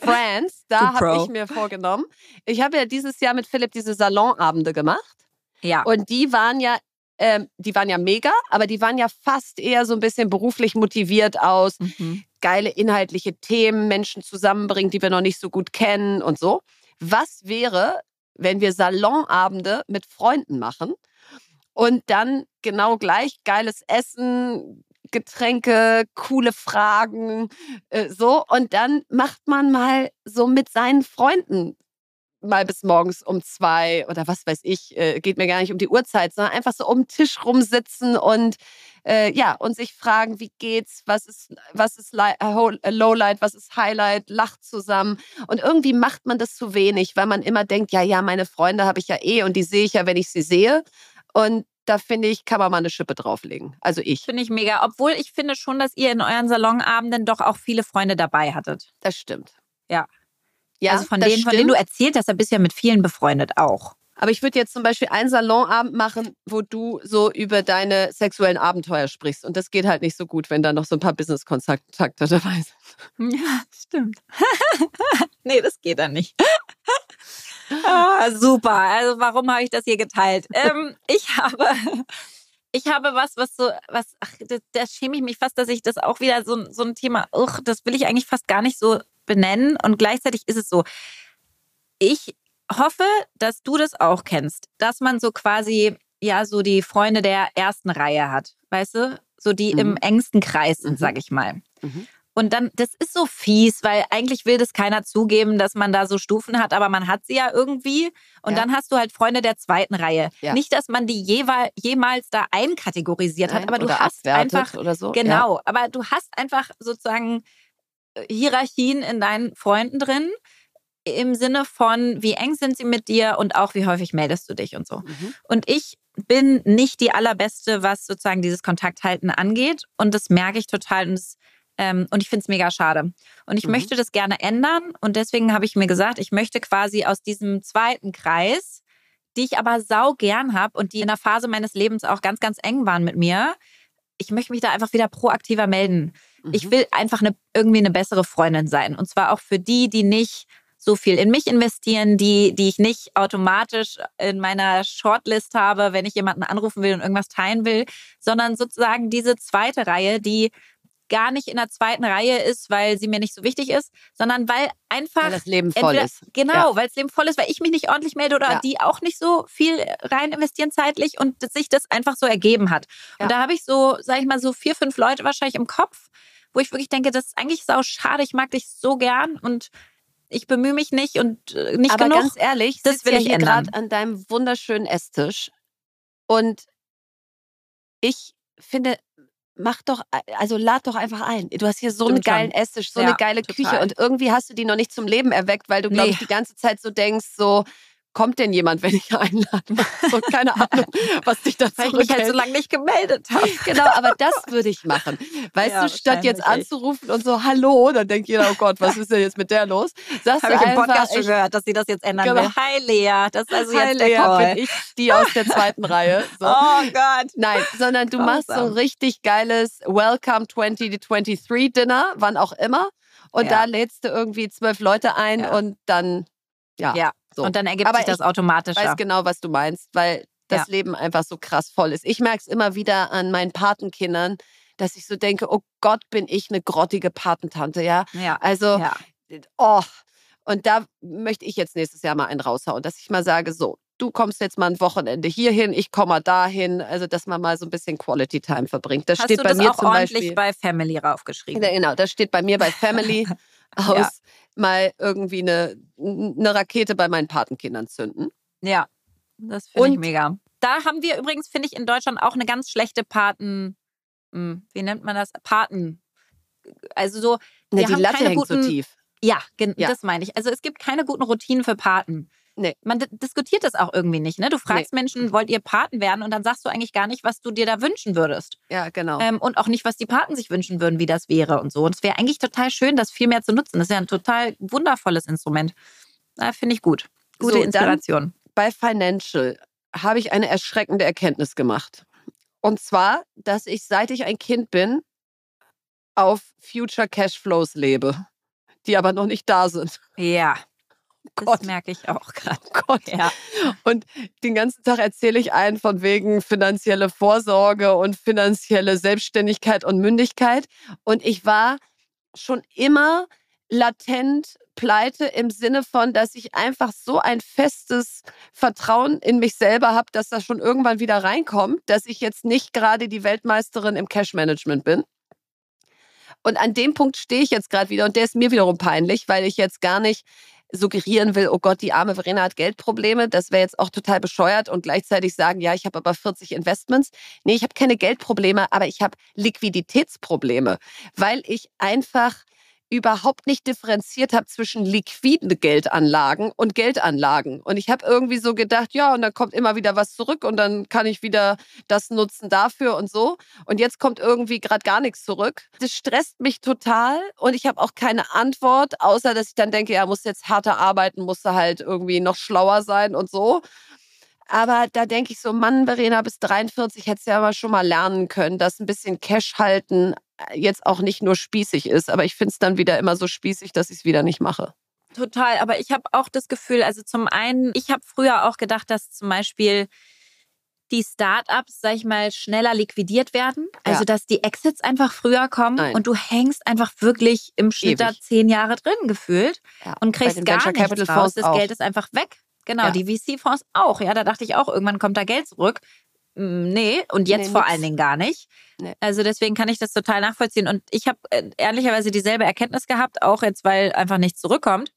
Friends, da habe ich mir vorgenommen. Ich habe ja dieses Jahr mit Philipp diese Salonabende gemacht. Ja. Und die waren ja, ähm, die waren ja mega, aber die waren ja fast eher so ein bisschen beruflich motiviert aus. Mhm. Geile inhaltliche Themen, Menschen zusammenbringen, die wir noch nicht so gut kennen und so. Was wäre, wenn wir Salonabende mit Freunden machen und dann genau gleich geiles Essen, Getränke, coole Fragen, äh, so. Und dann macht man mal so mit seinen Freunden mal bis morgens um zwei oder was weiß ich, äh, geht mir gar nicht um die Uhrzeit, sondern einfach so um den Tisch rumsitzen und äh, ja, und sich fragen, wie geht's, was ist, was ist äh, äh, Lowlight, was ist Highlight, lacht zusammen. Und irgendwie macht man das zu wenig, weil man immer denkt, ja, ja, meine Freunde habe ich ja eh und die sehe ich ja, wenn ich sie sehe. Und da finde ich, kann man mal eine Schippe drauflegen. Also ich. Finde ich mega. Obwohl ich finde schon, dass ihr in euren Salonabenden doch auch viele Freunde dabei hattet. Das stimmt. Ja. Ja also von denen, von denen du erzählt hast, da bist du ja mit vielen befreundet auch. Aber ich würde jetzt zum Beispiel einen Salonabend machen, wo du so über deine sexuellen Abenteuer sprichst. Und das geht halt nicht so gut, wenn da noch so ein paar Business-Kontakte *laughs* dabei sind. Ja, stimmt. *laughs* nee, das geht dann nicht. *laughs* Ah, super. Also warum habe ich das hier geteilt? Ähm, ich habe, ich habe was, was so, was, ach, da, da schäme ich mich fast, dass ich das auch wieder so, so ein Thema, uch, das will ich eigentlich fast gar nicht so benennen. Und gleichzeitig ist es so, ich hoffe, dass du das auch kennst, dass man so quasi, ja, so die Freunde der ersten Reihe hat, weißt du? So die mhm. im engsten Kreis sind, mhm. sag ich mal. Mhm. Und dann, das ist so fies, weil eigentlich will das keiner zugeben, dass man da so Stufen hat, aber man hat sie ja irgendwie. Und ja. dann hast du halt Freunde der zweiten Reihe. Ja. Nicht, dass man die jeweil, jemals da einkategorisiert Nein, hat, aber du hast einfach. Oder so. Genau, ja. aber du hast einfach sozusagen Hierarchien in deinen Freunden drin. Im Sinne von, wie eng sind sie mit dir und auch wie häufig meldest du dich und so. Mhm. Und ich bin nicht die allerbeste, was sozusagen dieses Kontakthalten angeht. Und das merke ich total. Und das ähm, und ich finde es mega schade. Und ich mhm. möchte das gerne ändern. Und deswegen habe ich mir gesagt, ich möchte quasi aus diesem zweiten Kreis, die ich aber sau gern habe und die in der Phase meines Lebens auch ganz, ganz eng waren mit mir, ich möchte mich da einfach wieder proaktiver melden. Mhm. Ich will einfach eine, irgendwie eine bessere Freundin sein. Und zwar auch für die, die nicht so viel in mich investieren, die, die ich nicht automatisch in meiner Shortlist habe, wenn ich jemanden anrufen will und irgendwas teilen will, sondern sozusagen diese zweite Reihe, die gar nicht in der zweiten Reihe ist, weil sie mir nicht so wichtig ist, sondern weil einfach. Weil das Leben voll entweder, ist. Genau, ja. weil das Leben voll ist, weil ich mich nicht ordentlich melde oder ja. die auch nicht so viel rein investieren zeitlich und sich das einfach so ergeben hat. Ja. Und da habe ich so, sag ich mal, so vier, fünf Leute wahrscheinlich im Kopf, wo ich wirklich denke, das ist eigentlich sau schade, ich mag dich so gern und ich bemühe mich nicht und äh, nicht Aber genug. ganz ehrlich, das will ja ich gerade an deinem wunderschönen Esstisch und ich finde, mach doch, also lad doch einfach ein. Du hast hier so Stimmt einen geilen schon. Esstisch, so ja, eine geile total. Küche und irgendwie hast du die noch nicht zum Leben erweckt, weil du, nee. glaube ich, die ganze Zeit so denkst, so, kommt denn jemand, wenn ich *laughs* einlade? So, keine Ahnung, was dich dazu Weil ich mich halt so lange nicht gemeldet habe. Genau, aber das würde ich machen. Weißt ja, du, statt jetzt anzurufen und so, hallo, dann denkt jeder, oh Gott, was ist denn jetzt mit der los? Sagst Habe ich im Podcast schon gehört, dass sie das jetzt ändern genau. will. Hi Lea, das ist also Hi, jetzt der Lea, Call. bin ich die aus der zweiten Reihe. *laughs* So. Oh Gott. Nein, sondern du machst so ein richtig geiles Welcome 2023 Dinner, wann auch immer. Und ja. da lädst du irgendwie zwölf Leute ein ja. und dann, ja. Ja, so. Und dann ergibt Aber sich das automatisch. Ich weiß genau, was du meinst, weil das ja. Leben einfach so krass voll ist. Ich merke es immer wieder an meinen Patenkindern, dass ich so denke, oh Gott, bin ich eine grottige Patentante, ja? Ja. Also, ja. oh. Und da möchte ich jetzt nächstes Jahr mal einen raushauen, dass ich mal sage, so, du kommst jetzt mal ein Wochenende hierhin, ich komme mal dahin, also dass man mal so ein bisschen Quality Time verbringt. Das Hast steht du bei das mir auch zum ordentlich Beispiel bei Family raufgeschrieben. Genau, das steht bei mir bei Family *laughs* aus. Ja mal irgendwie eine, eine Rakete bei meinen Patenkindern zünden. Ja, das finde ich mega. Da haben wir übrigens, finde ich, in Deutschland auch eine ganz schlechte Paten, hm, wie nennt man das? Paten. Also so, wir Na, die haben Latte keine hängt guten, so tief. Ja, ja, das meine ich. Also es gibt keine guten Routinen für Paten. Nee. Man diskutiert das auch irgendwie nicht. Ne? Du fragst nee. Menschen, wollt ihr Paten werden? Und dann sagst du eigentlich gar nicht, was du dir da wünschen würdest. Ja, genau. Ähm, und auch nicht, was die Paten sich wünschen würden, wie das wäre und so. Und es wäre eigentlich total schön, das viel mehr zu nutzen. Das ist ja ein total wundervolles Instrument. Da finde ich gut. Gute so, Inspiration. Bei Financial habe ich eine erschreckende Erkenntnis gemacht. Und zwar, dass ich, seit ich ein Kind bin, auf Future Cashflows lebe, die aber noch nicht da sind. Ja. Gott. Das merke ich auch gerade. *laughs* Oh Gott. Ja. Und den ganzen Tag erzähle ich einen von wegen finanzielle Vorsorge und finanzielle Selbstständigkeit und Mündigkeit. Und ich war schon immer latent pleite im Sinne von, dass ich einfach so ein festes Vertrauen in mich selber habe, dass das schon irgendwann wieder reinkommt, dass ich jetzt nicht gerade die Weltmeisterin im Cash-Management bin. Und an dem Punkt stehe ich jetzt gerade wieder und der ist mir wiederum peinlich, weil ich jetzt gar nicht suggerieren will, oh Gott, die arme Verena hat Geldprobleme, das wäre jetzt auch total bescheuert und gleichzeitig sagen, ja, ich habe aber 40 Investments. Nee, ich habe keine Geldprobleme, aber ich habe Liquiditätsprobleme, weil ich einfach überhaupt nicht differenziert habe zwischen liquiden Geldanlagen und Geldanlagen. Und ich habe irgendwie so gedacht, ja, und dann kommt immer wieder was zurück und dann kann ich wieder das nutzen dafür und so. Und jetzt kommt irgendwie gerade gar nichts zurück. Das stresst mich total und ich habe auch keine Antwort, außer dass ich dann denke, ja, muss jetzt härter arbeiten, muss halt irgendwie noch schlauer sein und so. Aber da denke ich so, Mann, Verena, bis 43 hättest du ja aber schon mal lernen können, dass ein bisschen Cash halten jetzt auch nicht nur spießig ist, aber ich finde es dann wieder immer so spießig, dass ich es wieder nicht mache. Total, aber ich habe auch das Gefühl, also zum einen, ich habe früher auch gedacht, dass zum Beispiel die Startups, sag ich mal, schneller liquidiert werden. Also, ja. dass die Exits einfach früher kommen Nein. und du hängst einfach wirklich im Schnitt da zehn Jahre drin gefühlt ja. und kriegst gar nichts raus. Das auch. Geld ist einfach weg. Genau, ja. die VC-Fonds auch. Ja, da dachte ich auch, irgendwann kommt da Geld zurück. Mm, nee, und jetzt nee, vor nix. allen Dingen gar nicht. Nee. Also deswegen kann ich das total nachvollziehen. Und ich habe äh, ehrlicherweise dieselbe Erkenntnis gehabt, auch jetzt, weil einfach nichts zurückkommt.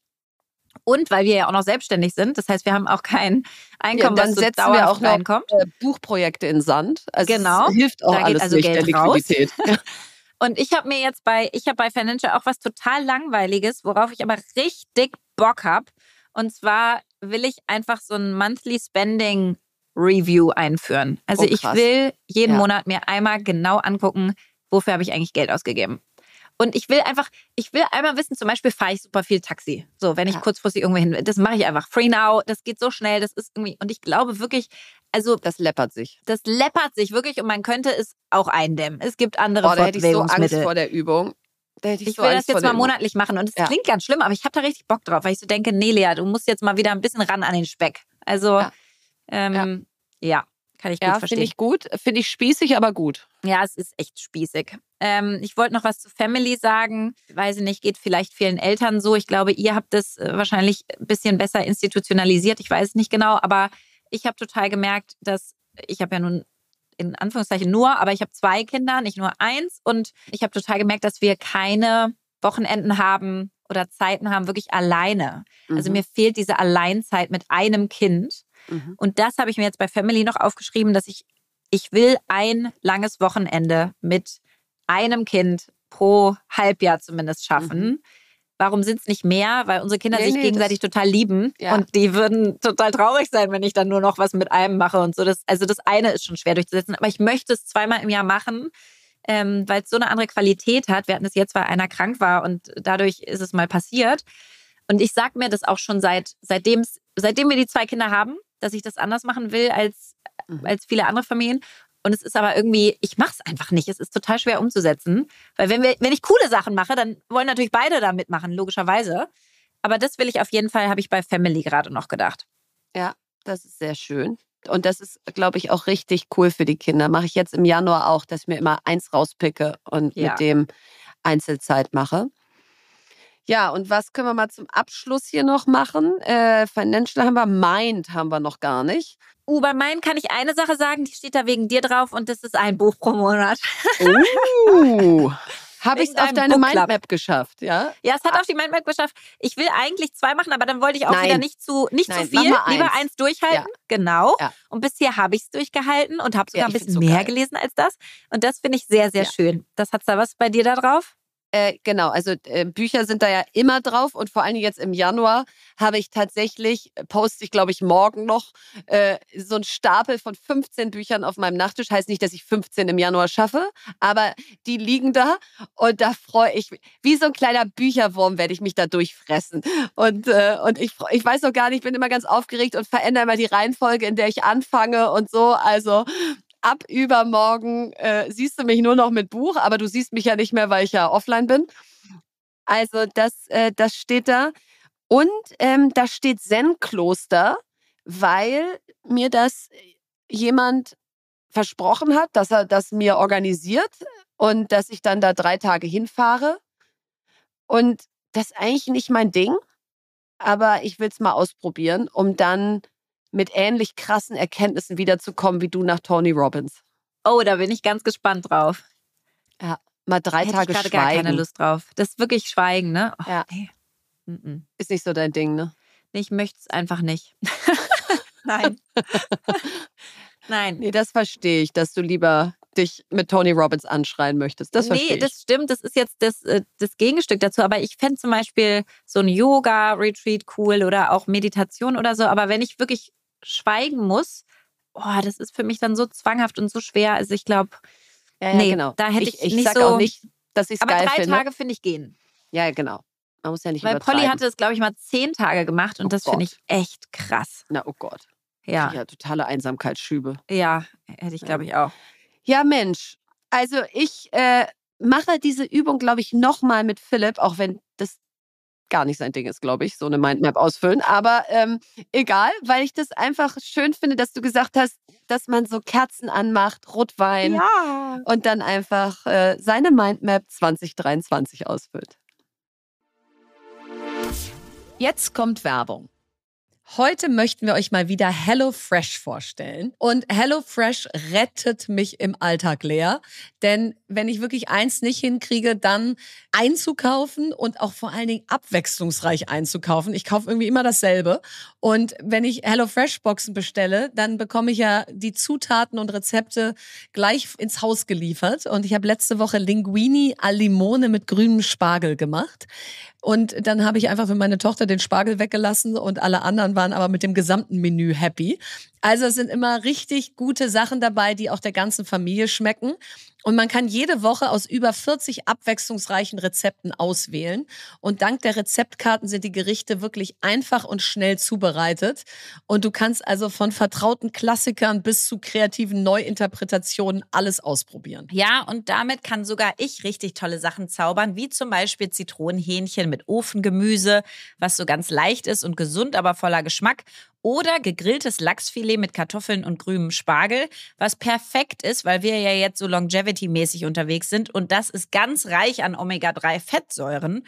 Und weil wir ja auch noch selbstständig sind. Das heißt, wir haben auch kein Einkommen, ja, dann was setzen wir auch noch reinkommt. Äh, Buchprojekte in Sand. Also genau. hilft auch da alles also nicht Geld der Liquidität. *laughs* *laughs* Und ich habe mir jetzt bei, ich habe bei Financial auch was total Langweiliges, worauf ich aber richtig Bock habe. Und zwar will ich einfach so ein Monthly Spending Review einführen. Also oh, ich will jeden ja. Monat mir einmal genau angucken, wofür habe ich eigentlich Geld ausgegeben. Und ich will einfach, ich will einmal wissen, zum Beispiel fahre ich super viel Taxi. So, wenn ich ja. kurzfristig irgendwo hin will. Das mache ich einfach. Free now, das geht so schnell, das ist irgendwie, und ich glaube wirklich, also. Das läppert sich. Das läppert sich wirklich und man könnte es auch eindämmen. Es gibt andere oh, da hätte ich so Angst vor der Übung. ich, ich so will Angst das jetzt mal monatlich machen und es ja. klingt ganz schlimm, aber ich habe da richtig Bock drauf, weil ich so denke, nee, Lea, du musst jetzt mal wieder ein bisschen ran an den Speck. Also, ja. Ähm, ja, kann ich gut ja, verstehen. Finde ich gut. Finde ich spießig, aber gut. Ja, es ist echt spießig. Ähm, ich wollte noch was zu Family sagen. Weiß ich nicht, geht vielleicht vielen Eltern so. Ich glaube, ihr habt das äh, wahrscheinlich ein bisschen besser institutionalisiert. Ich weiß es nicht genau, aber ich habe total gemerkt, dass ich habe ja nun in Anführungszeichen nur, aber ich habe zwei Kinder, nicht nur eins. Und ich habe total gemerkt, dass wir keine Wochenenden haben oder Zeiten haben, wirklich alleine. Also mhm. Also mir fehlt diese Alleinzeit mit einem Kind. Mhm. Und das habe ich mir jetzt bei Family noch aufgeschrieben, dass ich, ich will ein langes Wochenende mit einem Kind pro Halbjahr zumindest schaffen. Mhm. Warum sind es nicht mehr? Weil unsere Kinder nee, sich nee, gegenseitig total lieben ja. und die würden total traurig sein, wenn ich dann nur noch was mit einem mache und so. Das, also das eine ist schon schwer durchzusetzen, aber ich möchte es zweimal im Jahr machen, ähm, weil es so eine andere Qualität hat. Wir hatten es jetzt, weil einer krank war und dadurch ist es mal passiert. Und ich sage mir das auch schon seit seitdem, seitdem wir die zwei Kinder haben, dass ich das anders machen will als, mhm. als viele andere Familien. Und es ist aber irgendwie, ich mache es einfach nicht. Es ist total schwer umzusetzen. Weil wenn, wir, wenn ich coole Sachen mache, dann wollen natürlich beide da mitmachen, logischerweise. Aber das will ich auf jeden Fall, habe ich bei Family gerade noch gedacht. Ja, das ist sehr schön. Und das ist, glaube ich, auch richtig cool für die Kinder. Mache ich jetzt im Januar auch, dass ich mir immer eins rauspicke und ja. mit dem Einzelzeit mache. Ja, und was können wir mal zum Abschluss hier noch machen? Äh, Financial haben wir, Mind haben wir noch gar nicht. Uh, bei Mind kann ich eine Sache sagen, die steht da wegen dir drauf und das ist ein Buch pro Monat. Uh. *laughs* Habe ich es auf deine Mindmap geschafft, ja? Ja, es hat ah. auf die Mindmap geschafft. Ich will eigentlich zwei machen, aber dann wollte ich auch Nein. wieder nicht zu, nicht Nein, zu viel. Lieber eins durchhalten. Ja. Genau. Ja. Und bisher habe ich es durchgehalten und habe sogar ja, ein bisschen so mehr geil. gelesen als das. Und das finde ich sehr, sehr schön. Das hat da was bei dir da drauf? Äh, genau, also äh, Bücher sind da ja immer drauf und vor allem jetzt im Januar habe ich tatsächlich, äh, poste ich glaube ich morgen noch, äh, so einen Stapel von 15 Büchern auf meinem Nachttisch. Heißt nicht, dass ich 15 im Januar schaffe, aber die liegen da und da freue ich mich. Wie so ein kleiner Bücherwurm werde ich mich da durchfressen. Und, äh, und ich, ich weiß noch gar nicht, ich bin immer ganz aufgeregt und verändere immer die Reihenfolge, in der ich anfange und so. Also ab übermorgen äh, siehst du mich nur noch mit Buch, aber du siehst mich ja nicht mehr, weil ich ja offline bin. Also das, äh, das steht da. Und ähm, da steht Zen-Kloster, weil mir das jemand versprochen hat, dass er das mir organisiert und dass ich dann da drei Tage hinfahre. Und das ist eigentlich nicht mein Ding, aber ich will es mal ausprobieren, um dann mit ähnlich krassen Erkenntnissen wiederzukommen wie du nach Tony Robbins. Oh, da bin ich ganz gespannt drauf. Ja, mal drei Hätte Tage ich schweigen. gar keine Lust drauf. Das ist wirklich Schweigen, ne? Oh, ja. Nee. Ist nicht so dein Ding, ne? Ich möchte es einfach nicht. *laughs* Nein. Nein. Nee, das verstehe ich, dass du lieber dich mit Tony Robbins anschreien möchtest. Das verstehe nee, ich. das stimmt. Das ist jetzt das, äh, das Gegenstück dazu. Aber ich fände zum Beispiel so ein Yoga-Retreat cool oder auch Meditation oder so. Aber wenn ich wirklich schweigen muss, oh, das ist für mich dann so zwanghaft und so schwer. Also ich glaube, ja, ja, nee, genau. da hätte ich, ich, ich nicht so. auch nicht, dass ich es aber geil drei finde. Tage finde ich gehen. Ja, genau. Man muss ja nicht Weil. Polly hatte es, glaube ich, mal zehn Tage gemacht und Oh das finde ich echt krass. Na, oh Gott. Ja, Ja, totale Einsamkeitsschübe. ja, hätte ich, glaube ich, auch. Ja, Mensch. Also ich äh, mache diese Übung, glaube ich, nochmal mit Philipp, auch wenn das gar nicht sein Ding ist, glaube ich, so eine Mindmap ausfüllen. Aber ähm, egal, weil ich das einfach schön finde, dass du gesagt hast, dass man so Kerzen anmacht, Rotwein Ja. und dann einfach äh, seine Mindmap 2023 ausfüllt. Jetzt kommt Werbung. Heute möchten wir euch mal wieder HelloFresh vorstellen. Und HelloFresh rettet mich im Alltag leer. Denn wenn ich wirklich eins nicht hinkriege, dann einzukaufen und auch vor allen Dingen abwechslungsreich einzukaufen. Ich kaufe irgendwie immer dasselbe. Und wenn ich HelloFresh-Boxen bestelle, dann bekomme ich ja die Zutaten und Rezepte gleich ins Haus geliefert. Und ich habe letzte Woche Linguini al Limone mit grünem Spargel gemacht. Und dann habe ich einfach für meine Tochter den Spargel weggelassen und alle anderen waren aber mit dem gesamten Menü happy. Also es sind immer richtig gute Sachen dabei, die auch der ganzen Familie schmecken. Und man kann jede Woche aus über 40 abwechslungsreichen Rezepten auswählen. Und dank der Rezeptkarten sind die Gerichte wirklich einfach und schnell zubereitet. Und du kannst also von vertrauten Klassikern bis zu kreativen Neuinterpretationen alles ausprobieren. Ja, und damit kann sogar ich richtig tolle Sachen zaubern, wie zum Beispiel Zitronenhähnchen mit Ofengemüse, was so ganz leicht ist und gesund, aber voller Geschmack. Oder gegrilltes Lachsfilet mit Kartoffeln und grünem Spargel, was perfekt ist, weil wir ja jetzt so longevity-mäßig unterwegs sind. Und das ist ganz reich an Omega-3-Fettsäuren.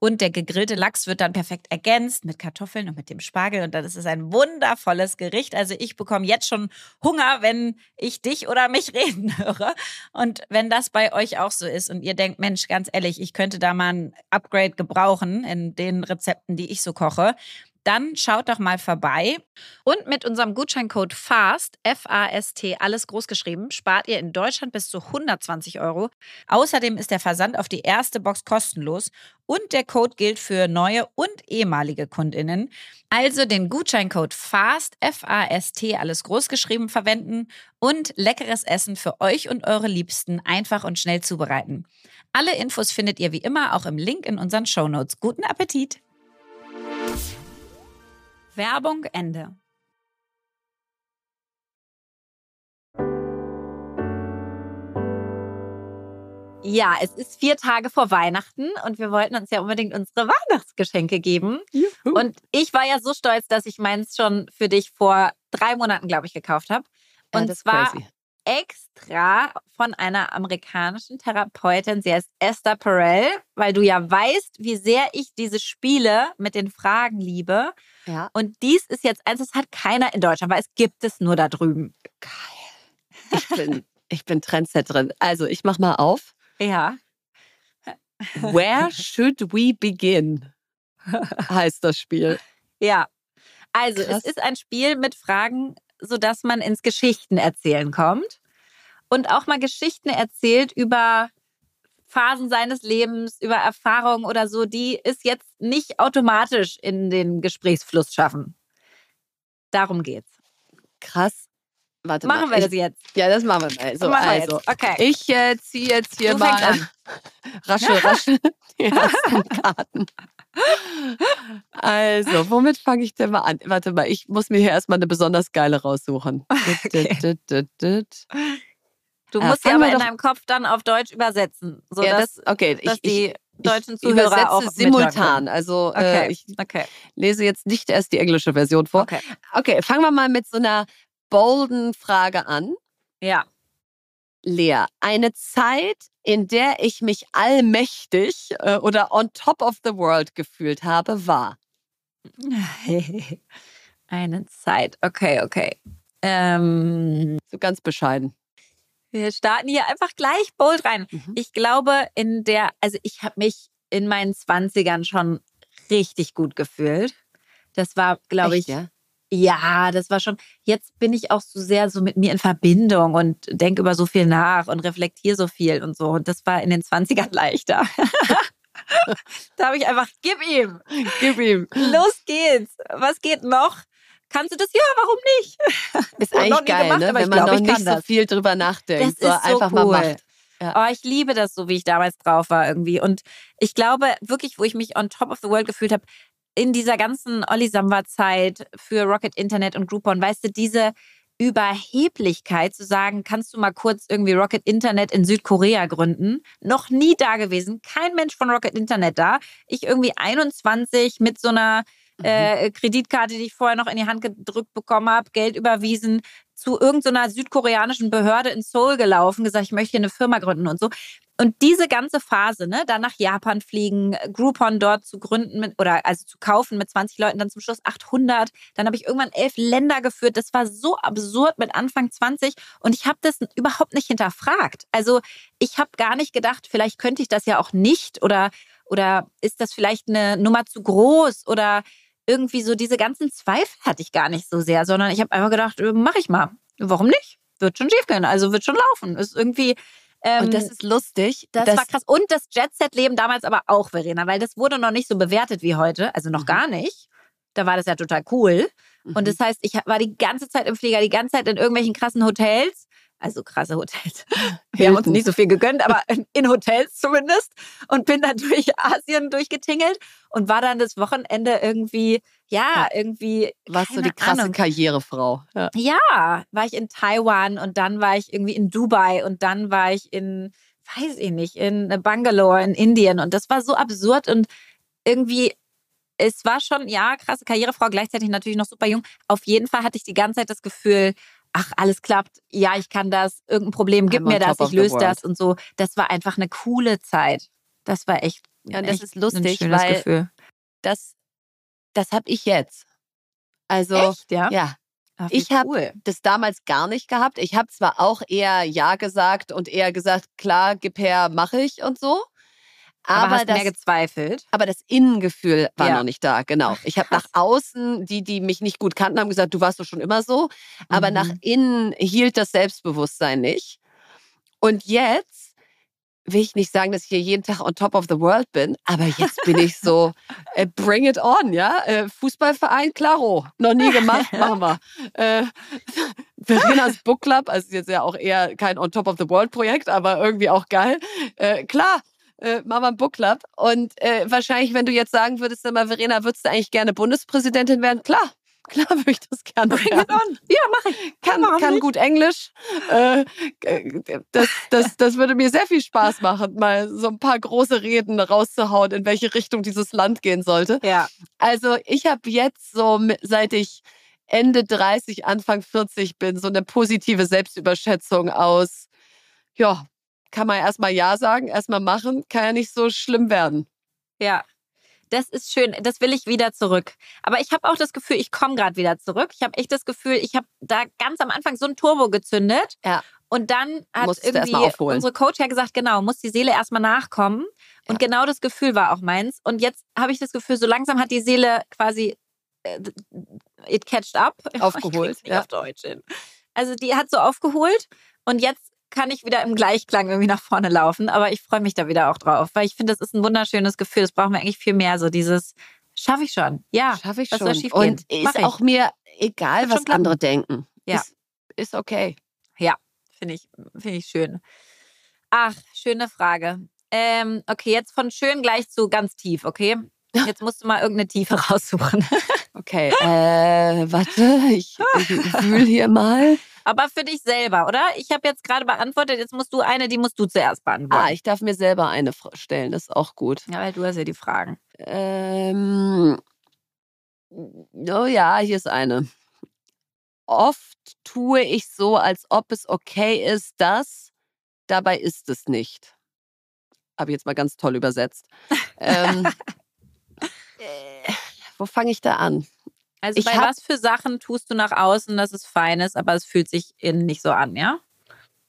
Und der gegrillte Lachs wird dann perfekt ergänzt mit Kartoffeln und mit dem Spargel. Und dann ist es ein wundervolles Gericht. Also ich bekomme jetzt schon Hunger, wenn ich dich oder mich *laughs* reden höre. Und wenn das bei euch auch so ist und ihr denkt, Mensch, ganz ehrlich, ich könnte da mal ein Upgrade gebrauchen in den Rezepten, die ich so koche, dann schaut doch mal vorbei. Und mit unserem Gutscheincode FAST, F-A-S-T, alles groß geschrieben, spart ihr in Deutschland bis zu 120 Euro. Außerdem ist der Versand auf die erste Box kostenlos und der Code gilt für neue und ehemalige KundInnen. Also den Gutscheincode FAST, F-A-S-T, alles groß geschrieben verwenden und leckeres Essen für euch und eure Liebsten einfach und schnell zubereiten. Alle Infos findet ihr wie immer auch im Link in unseren Shownotes. Guten Appetit! Werbung Ende. Ja, es ist vier Tage vor Weihnachten und wir wollten uns ja unbedingt unsere Weihnachtsgeschenke geben. Juhu. Und ich war ja so stolz, dass ich meins schon für dich vor drei Monaten, glaube ich, gekauft habe. Ja, Und ist zwar crazy. Extra von einer amerikanischen Therapeutin. Sie heißt Esther Perel, weil du ja weißt, wie sehr ich diese Spiele mit den Fragen liebe. Ja. Und dies ist jetzt eins, das hat keiner in Deutschland, weil es gibt es nur da drüben. Ich bin, ich bin Trendsetterin. Also ich mach mal auf. Ja. Where should we begin? *laughs* Heißt das Spiel. Ja. Also, Krass. es ist ein Spiel mit Fragen, sodass man ins Geschichten erzählen kommt. Und auch mal Geschichten erzählt über Phasen seines Lebens, über Erfahrungen oder so, die es jetzt nicht automatisch in den Gesprächsfluss schaffen. Darum geht's. Krass. Warte machen mal. wir das jetzt? Ja, das machen wir mal. So, machen also, wir okay. ich äh, ziehe jetzt hier du mal an. *laughs* raschel, raschel *laughs* die ersten Karten. Also, womit fange ich denn mal an? Warte mal, ich muss mir hier erstmal eine besonders geile raussuchen. *laughs* Okay. Du Ja, musst sie fangen aber in deinem Kopf dann auf Deutsch übersetzen, Ja, sodass das, okay, dass ich, die ich, deutschen ich Zuhörer übersetze auch simultan. Also Okay. äh, ich Okay. lese jetzt nicht erst die englische Version vor. Okay. Okay, fangen wir mal mit so einer bolden Frage an. Ja. Lea, eine Zeit, in der ich mich allmächtig äh, oder on top of the world gefühlt habe, war. *laughs* Eine Zeit. Okay, okay. Ähm, So ganz bescheiden. wir starten hier einfach gleich bold rein. Mhm. Ich glaube, in der, also ich habe mich in meinen 20ern schon richtig gut gefühlt. Das war, glaube ich, ja? Ja, das war schon. Jetzt bin ich auch so sehr so mit mir in Verbindung und denke über so viel nach und reflektiere so viel und so. Und das war in den 20ern leichter. *laughs* da habe ich einfach, gib ihm, Gib ihm. los geht's. Was geht noch? Kannst du das? Ja, warum nicht? Ist Noch eigentlich nie geil, gemacht, ne? wenn man glaub, noch nicht so das. viel drüber nachdenkt, Das so ist so einfach mal cool. macht. Ja. Oh, ich liebe das so, wie ich damals drauf war irgendwie. Und ich glaube wirklich, wo ich mich on top of the world gefühlt habe, in dieser ganzen Olli Samba-Zeit für Rocket Internet und Groupon, weißt du, diese Überheblichkeit zu sagen, kannst du mal kurz irgendwie Rocket Internet in Südkorea gründen? Noch nie da gewesen, kein Mensch von Rocket Internet da. Ich irgendwie 21 mit so einer äh, Kreditkarte, die ich vorher noch in die Hand gedrückt bekommen habe, Geld überwiesen, zu irgendeiner südkoreanischen Behörde in Seoul gelaufen, gesagt, ich möchte hier eine Firma gründen und so. Und diese ganze Phase, ne, dann nach Japan fliegen, Groupon dort zu gründen mit, oder also zu kaufen mit 20 Leuten, dann zum Schluss 800. Dann habe ich irgendwann elf Länder geführt. Das war so absurd mit Anfang 20 und ich habe das überhaupt nicht hinterfragt. Also ich habe gar nicht gedacht, vielleicht könnte ich das ja auch nicht oder oder ist das vielleicht eine Nummer zu groß oder irgendwie so diese ganzen Zweifel hatte ich gar nicht so sehr, sondern ich habe einfach gedacht, mache ich mal. Warum nicht? Wird schon schief gehen, also wird schon laufen. Ist irgendwie ähm, Und das ist lustig. das, dass- war krass. Und das Jet-Set-Leben damals aber auch, Verena, weil das wurde noch nicht so bewertet wie heute. Also noch Mhm. gar nicht. Da war das ja total cool. Und Mhm. das heißt, ich war die ganze Zeit im Flieger, die ganze Zeit in irgendwelchen krassen Hotels. Also krasse Hotels. *laughs* Wir haben uns nicht so viel gegönnt, aber *laughs* in, Hotels zumindest. Und bin dann *laughs* durch Asien durchgetingelt und war dann das Wochenende irgendwie, ja, Ja. irgendwie. warst du die krasse Ahnung. Karrierefrau. Ja. Ja, war ich in Taiwan und dann war ich irgendwie in Dubai und dann war ich in, weiß ich nicht, in Bangalore in Indien und das war so absurd und irgendwie, es war schon, ja, krasse Karrierefrau, gleichzeitig natürlich noch super jung. Auf jeden Fall hatte ich die ganze Zeit das Gefühl, ach, alles klappt, ja, ich kann das, irgendein Problem, gib I'm mir das, ich löse das und so. Das war einfach eine coole Zeit. Das war echt, Ja, und das echt ist lustig, ein schönes weil- Gefühl. Das, das habe ich jetzt. Also, echt, ja? ja, Ach, ich hab- cool. das damals gar nicht gehabt. Ich habe zwar auch eher Ja gesagt und eher gesagt, klar, gib her, mache ich und so. Aber, Aber, hast das, mehr gezweifelt? aber das Innengefühl war Ja. noch nicht da, genau. Ich habe nach außen, die, die mich nicht gut kannten, haben gesagt, du warst doch schon immer so. Aber Mhm. nach innen hielt das Selbstbewusstsein nicht. Und jetzt will ich nicht sagen, dass ich hier jeden Tag on top of the world bin, aber jetzt bin ich so, äh, bring it on, ja? Äh, Fußballverein, klaro. Noch nie gemacht, *laughs* machen wir. Äh, Verenas Book Club, also jetzt ja auch eher kein on top of the world Projekt, aber irgendwie auch geil. Äh, klar. Äh, einen Book Club. Und äh, wahrscheinlich, wenn du jetzt sagen würdest, mal, Verena, würdest du eigentlich gerne Bundespräsidentin werden? Klar, *laughs* klar würde ich das gerne Bring it on. Ja, mach ich. kann, kann nicht? gut Englisch. Äh, das, das, das würde mir sehr viel Spaß machen, mal so ein paar große Reden rauszuhauen, in welche Richtung dieses Land gehen sollte. Ja. Also ich habe jetzt so, seit ich Ende 30, Anfang 40 bin, so eine positive Selbstüberschätzung aus, ja, kann man erstmal Ja sagen, erstmal machen, kann ja nicht so schlimm werden. Ja. Das ist schön. Das will ich wieder zurück. Aber ich habe auch das Gefühl, ich komme gerade wieder zurück. Ich habe echt das Gefühl, ich habe da ganz am Anfang so ein Turbo gezündet. Ja. Und dann hat irgendwie unsere Coach ja gesagt, genau, muss die Seele erstmal nachkommen. Und genau das Gefühl war auch meins. Und jetzt habe ich das Gefühl, so langsam hat die Seele quasi äh, it catched up. *laughs* Aufgeholt, ja. auf Deutsch hin. Also die hat so aufgeholt. Und jetzt kann ich wieder im Gleichklang irgendwie nach vorne laufen. Aber ich freue mich da wieder auch drauf, weil ich finde, das ist ein wunderschönes Gefühl. Das brauchen wir eigentlich viel mehr. So dieses, schaffe ich schon. Ja, schaffe ich schon. Und ist auch mir egal, was andere denken. Ja. Ist, ist okay. Ja, finde ich, finde ich schön. Ach, schöne Frage. Ähm, okay, jetzt von schön gleich zu ganz tief, okay? Jetzt musst du mal irgendeine Tiefe raussuchen. *laughs* Okay, äh, warte, ich, *laughs* ich fühle hier mal. Aber für dich selber, oder? Ich habe jetzt gerade beantwortet, jetzt musst du eine, die musst du zuerst beantworten. Ah, ich darf mir selber eine stellen, das ist auch gut. Ja, weil du hast ja die Fragen. Ähm, oh ja, hier ist eine. Oft tue ich so, als ob es okay ist, dass, dabei ist es nicht. Habe ich jetzt mal ganz toll übersetzt. *laughs* ähm, äh, wo fange ich da an? Also ich bei hab, was für Sachen tust du nach außen, dass es fein ist, aber es fühlt sich innen nicht so an, ja?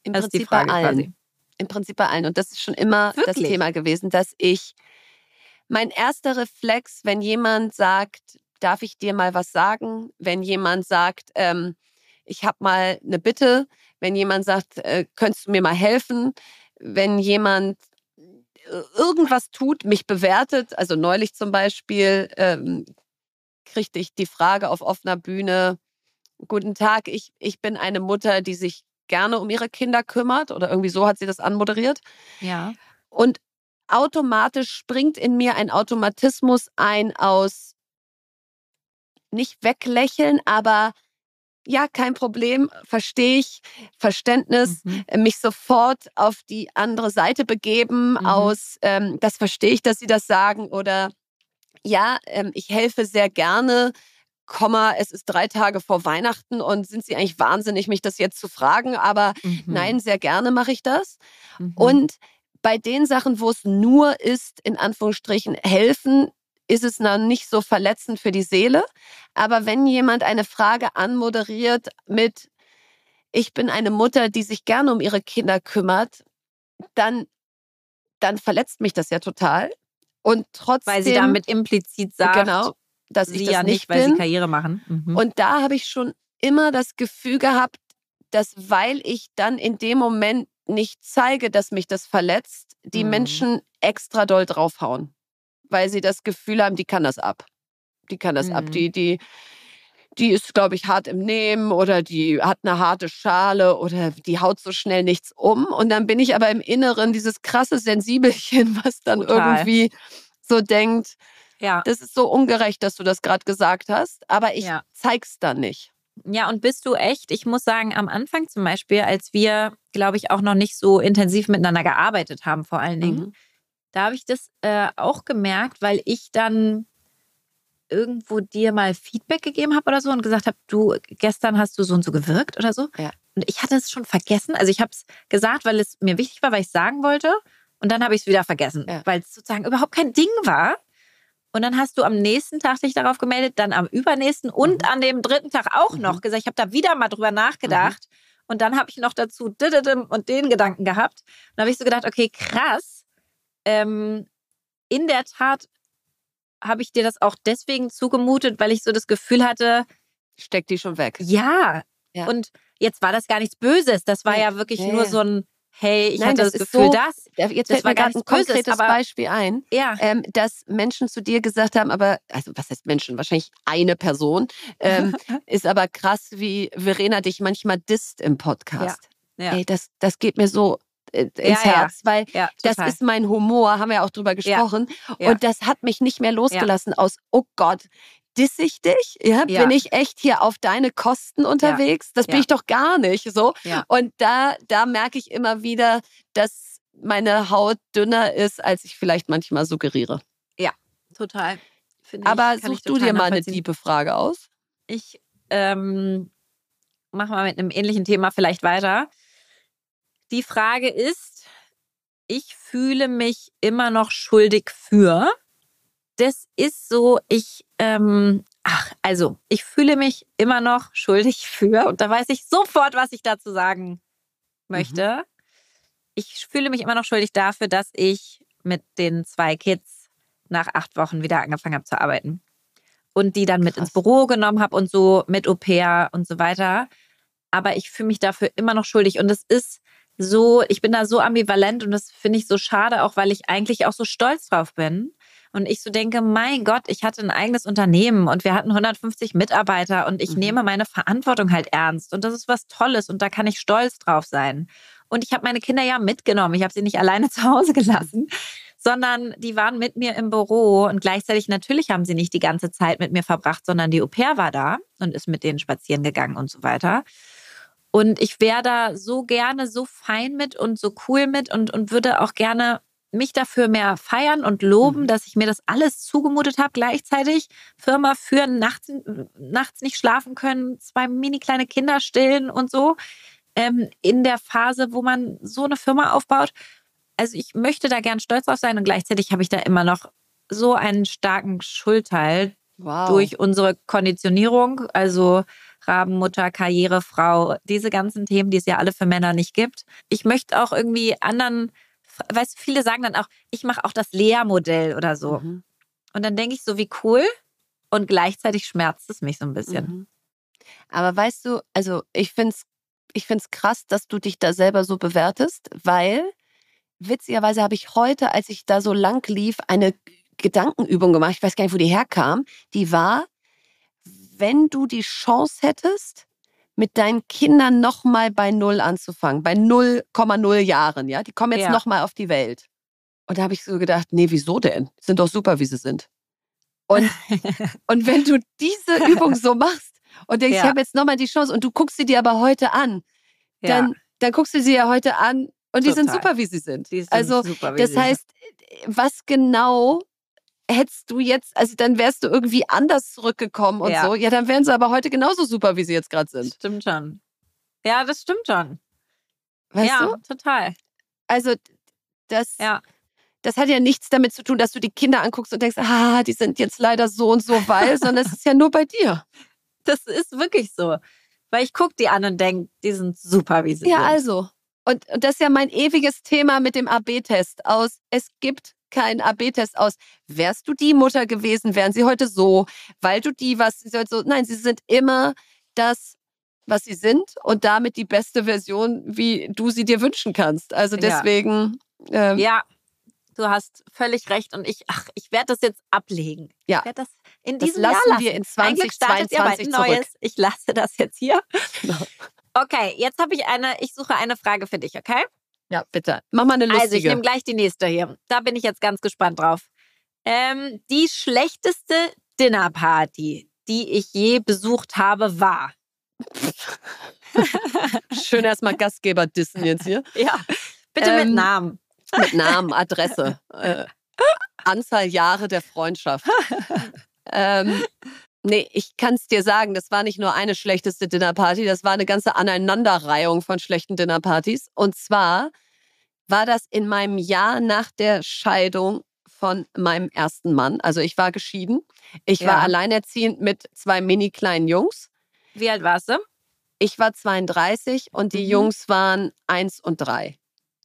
Im das Prinzip bei allen. Quasi. Im Prinzip bei allen. Und das ist schon immer Wirklich? das Thema gewesen, dass ich mein erster Reflex, wenn jemand sagt, darf ich dir mal was sagen? Wenn jemand sagt, ähm, ich habe mal eine Bitte, wenn jemand sagt, äh, könntest du mir mal helfen? Wenn jemand äh, irgendwas tut, mich bewertet, also neulich zum Beispiel ähm, kriegte ich die Frage auf offener Bühne, guten Tag, ich, ich bin eine Mutter, die sich gerne um ihre Kinder kümmert oder irgendwie so hat sie das anmoderiert. Ja. Und automatisch springt in mir ein Automatismus ein aus nicht weglächeln, aber ja, kein Problem, verstehe ich, Verständnis, mhm. Mich sofort auf die andere Seite begeben, mhm. aus, ähm, das verstehe ich, dass Sie das sagen, oder ja, ähm, ich helfe sehr gerne, Komma, es ist drei Tage vor Weihnachten und sind Sie eigentlich wahnsinnig, mich das jetzt zu fragen, aber mhm. nein, sehr gerne mache ich das. Mhm. Und bei den Sachen, wo es nur ist, in Anführungsstrichen, helfen, ist es noch nicht so verletzend für die Seele. Aber wenn jemand eine Frage anmoderiert mit, ich bin eine Mutter, die sich gerne um ihre Kinder kümmert, dann, dann verletzt mich das ja total. Und trotzdem. Weil sie damit implizit sagt, genau, dass ich das ja nicht, weil bin. sie Karriere machen. Mhm. Und da habe ich schon immer das Gefühl gehabt, dass weil ich dann in dem Moment nicht zeige, dass mich das verletzt, die mhm. Menschen extra doll draufhauen weil sie das Gefühl haben, die kann das ab. Die kann das mhm. ab. Die, die, die ist, glaube ich, hart im Nehmen oder die hat eine harte Schale oder die haut so schnell nichts um. Und dann bin ich aber im Inneren dieses krasse Sensibelchen, *laughs* was dann Total. irgendwie so denkt, ja. das ist so ungerecht, dass du das gerade gesagt hast, aber ich ja. zeig's dann nicht. Ja, und bist du echt, ich muss sagen, am Anfang zum Beispiel, als wir, glaube ich, auch noch nicht so intensiv miteinander gearbeitet haben, vor allen Dingen, mhm. Da habe ich das äh, auch gemerkt, weil ich dann irgendwo dir mal Feedback gegeben habe oder so und gesagt habe, du, gestern hast du so und so gewirkt oder so. Ja. Und ich hatte es schon vergessen. Also ich habe es gesagt, weil es mir wichtig war, weil ich es sagen wollte. Und dann habe ich es wieder vergessen, ja. weil es sozusagen überhaupt kein Ding war. Und dann hast du am nächsten Tag dich darauf gemeldet, dann am übernächsten und mhm. an dem dritten Tag auch mhm. noch gesagt, ich habe da wieder mal drüber nachgedacht. Mhm. Und dann habe ich noch dazu und den Gedanken gehabt. Und dann habe ich so gedacht, okay, krass ähm, in der Tat habe ich dir das auch deswegen zugemutet, weil ich so das Gefühl hatte, steckt die schon weg. Ja. ja. Und jetzt war das gar nichts Böses. Das war ja, ja wirklich ja, nur so ein hey, ich Nein, hatte das, das Gefühl, so, dass. Jetzt fällt mir gerade ein konkretes Böses, Beispiel ein, ja. ähm, dass Menschen zu dir gesagt haben, aber, also was heißt Menschen? Wahrscheinlich eine Person, ähm, *laughs* ist aber krass, wie Verena dich manchmal disst im Podcast. Ja. Ja. Ey, das, das geht mir so ins ja, Herz, ja. weil ja, das ist mein Humor, haben wir auch drüber gesprochen. Und das hat mich nicht mehr losgelassen aus, oh Gott, diss ich dich? Ja, bin ich echt hier auf deine Kosten unterwegs? Das bin ich doch gar nicht so. Und da, da merke ich immer wieder, dass meine Haut dünner ist, als ich vielleicht manchmal suggeriere. Ja, total. Ich, Aber such du dir mal eine tiefe Frage aus. Ich ähm, mache mal mit einem ähnlichen Thema vielleicht weiter. Die Frage ist, ich fühle mich immer noch schuldig für. Das ist so, ich, ähm, ach, also, ich fühle mich immer noch schuldig *laughs* für. Und da weiß ich sofort, was ich dazu sagen möchte. Mhm. Ich fühle mich immer noch schuldig dafür, dass ich mit den zwei Kids nach acht Wochen wieder angefangen habe zu arbeiten. Und die dann mit Krass. ins Büro genommen habe und so mit Au pair und so weiter. Aber ich fühle mich dafür immer noch schuldig. Und es ist so, ich bin da so ambivalent und das finde ich so schade, auch weil ich eigentlich auch so stolz drauf bin. Und ich so denke, mein Gott, ich hatte ein eigenes Unternehmen und wir hatten 150 Mitarbeiter und ich mhm. nehme meine Verantwortung halt ernst. Und das ist was Tolles und da kann ich stolz drauf sein. Und ich habe meine Kinder ja mitgenommen. Ich habe sie nicht alleine *laughs* zu Hause gelassen, sondern die waren mit mir im Büro und gleichzeitig natürlich haben sie nicht die ganze Zeit mit mir verbracht, sondern die Au pair war da und ist mit denen spazieren gegangen und so weiter. Und ich wäre da so gerne so fein mit und so cool mit und, und würde auch gerne mich dafür mehr feiern und loben, mhm. dass ich mir das alles zugemutet habe. Gleichzeitig Firma führen, nachts, nachts nicht schlafen können, zwei mini kleine Kinder stillen und so. Ähm, in der Phase, wo man so eine Firma aufbaut. Also ich möchte da gern stolz drauf sein und gleichzeitig habe ich da immer noch so einen starken Schuldteil wow. durch unsere Konditionierung. Also Rabenmutter, Karrierefrau, diese ganzen Themen, die es ja alle für Männer nicht gibt. Ich möchte auch irgendwie anderen weißt du, viele sagen dann auch, ich mache auch das Lehrmodell oder so. Mhm. Und dann denke ich so, wie cool. Und gleichzeitig schmerzt es mich so ein bisschen. Mhm. Aber weißt du, also ich finde es ich find's krass, dass du dich da selber so bewertest, weil witzigerweise habe ich heute, als ich da so lang lief, eine Gedankenübung gemacht. Ich weiß gar nicht, wo die herkam. Die war, wenn du die Chance hättest, mit deinen Kindern nochmal bei Null anzufangen, bei 0,0 Jahren, ja? Die kommen jetzt ja. nochmal auf die Welt. Und da habe ich so gedacht, nee, wieso denn? Die sind doch super, wie sie sind. Und, *laughs* und wenn du diese Übung so machst und denkst, ja. ich habe jetzt nochmal die Chance und du guckst sie dir aber heute an, dann, ja. dann guckst du sie ja heute an und Total. die sind super, wie sie sind. sind also, super, das heißt, was genau hättest du jetzt, also dann wärst du irgendwie anders zurückgekommen und ja. so. Ja, dann wären sie aber heute genauso super, wie sie jetzt gerade sind. Stimmt schon. Ja, das stimmt schon. Weißt ja, du? total. Also das, ja. das hat ja nichts damit zu tun, dass du die Kinder anguckst und denkst, ah, die sind jetzt leider so und so weil, *laughs* sondern es ist ja nur bei dir. Das ist wirklich so. Weil ich gucke die an und denke, die sind super, wie sie ja, sind. Ja, also. Und, und das ist ja mein ewiges Thema mit dem AB-Test aus. Es gibt keinen AB-Test aus. Wärst du die Mutter gewesen, wären sie heute so, weil du die was, sie so. Nein, sie sind immer das, was sie sind und damit die beste Version, wie du sie dir wünschen kannst. Also deswegen. Ja, ähm, ja du hast völlig recht und ich, ach, ich werde das jetzt ablegen. Ja. Ich werde das in diesem das lassen Jahr lassen. wir in 2022 zurück. Neues. Ich lasse das jetzt hier. *laughs* Okay, jetzt habe ich eine, ich suche eine Frage für dich, okay? Ja, bitte. Mach mal eine lustige. Also ich nehme gleich die nächste hier. Da bin ich jetzt ganz gespannt drauf. Ähm, die schlechteste Dinnerparty, die ich je besucht habe, war. *laughs* Schön erstmal Gastgeber dissen jetzt hier. *laughs* Ja, bitte ähm, mit Namen. Mit Namen, Adresse, *laughs* äh, Anzahl Jahre der Freundschaft. ähm, Nee, ich kann es dir sagen, das war nicht nur eine schlechteste Dinnerparty, das war eine ganze Aneinanderreihung von schlechten Dinnerpartys. Und zwar war das in meinem Jahr nach der Scheidung von meinem ersten Mann. Also ich war geschieden. Ich ja. war alleinerziehend mit zwei mini kleinen Jungs. Wie alt warst du? Ich war 32 und die mhm. Jungs waren eins und drei.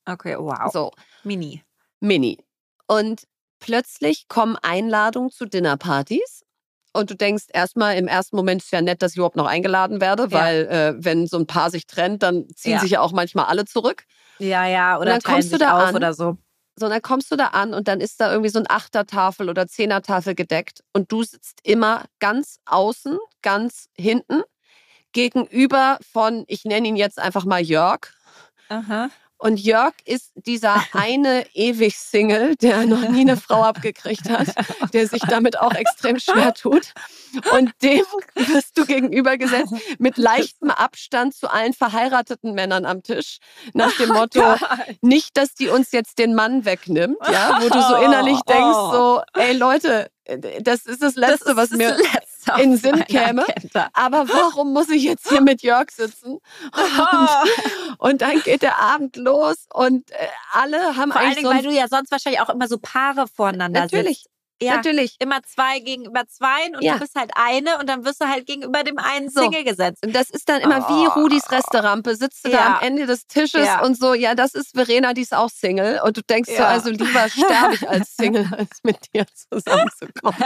Okay, wow. So. Mini. Mini. Und plötzlich kommen Einladungen zu Dinnerpartys und du denkst erstmal, im ersten Moment ist ja nett, dass ich überhaupt noch eingeladen werde, weil ja. äh, wenn so ein Paar sich trennt, dann ziehen ja. sich ja auch manchmal alle zurück. Ja, ja, oder dann kommst du da an, oder so. So, dann kommst du da an und dann ist da irgendwie so ein Achtertafel oder Zehnertafel gedeckt und du sitzt immer ganz außen, ganz hinten, gegenüber von, ich nenne ihn jetzt einfach mal Jörg. Aha. Und Jörg ist dieser *laughs* eine ewig Single, der noch nie eine Frau abgekriegt hat, der sich damit auch extrem schwer tut. Und dem wirst du gegenübergesetzt mit leichtem Abstand zu allen verheirateten Männern am Tisch. Nach dem oh Motto, nicht, dass die uns jetzt den Mann wegnimmt, ja, wo du so innerlich oh. denkst, so, ey Leute, das ist das Letzte, das was mir *laughs* in Sinn käme. Aber warum muss ich jetzt hier mit Jörg sitzen? *laughs* Und, und dann geht der Abend los und äh, alle haben Vor eigentlich. Vor allen Dingen, weil du ja sonst wahrscheinlich auch immer so Paare voreinander Natürlich. Sitzt. Ja, natürlich. Immer zwei gegenüber zwei und ja. du bist halt eine und dann wirst du halt gegenüber dem einen Single so. gesetzt. Und das ist dann immer oh. wie Rudis Resterampe. Sitzt du ja. da am Ende des Tisches ja. und so, ja, das ist Verena, die ist auch Single. Und du denkst so, also lieber sterbe ich als *laughs* Single, als mit dir zusammenzukommen.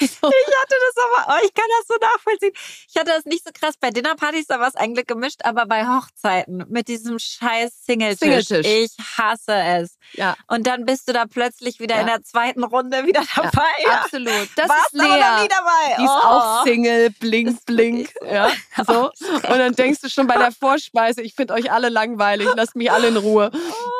so. *laughs* Ich hatte das aber, oh, ich kann das so nachvollziehen. Ich hatte das nicht so krass bei Dinnerpartys, da war es eigentlich gemischt, aber bei Hochzeiten mit diesem scheiß Singletisch. Singletisch. Ich hasse es. Ja. Und dann bist du da plötzlich wieder in der zweiten Runde wieder dabei. Ja, absolut. Das Warst ist Lea. Noch nie dabei. Die ist oh. auch Single, blink, blink. Ja, so. Und dann denkst du schon bei der Vorspeise, ich finde euch alle langweilig, lasst mich alle in Ruhe.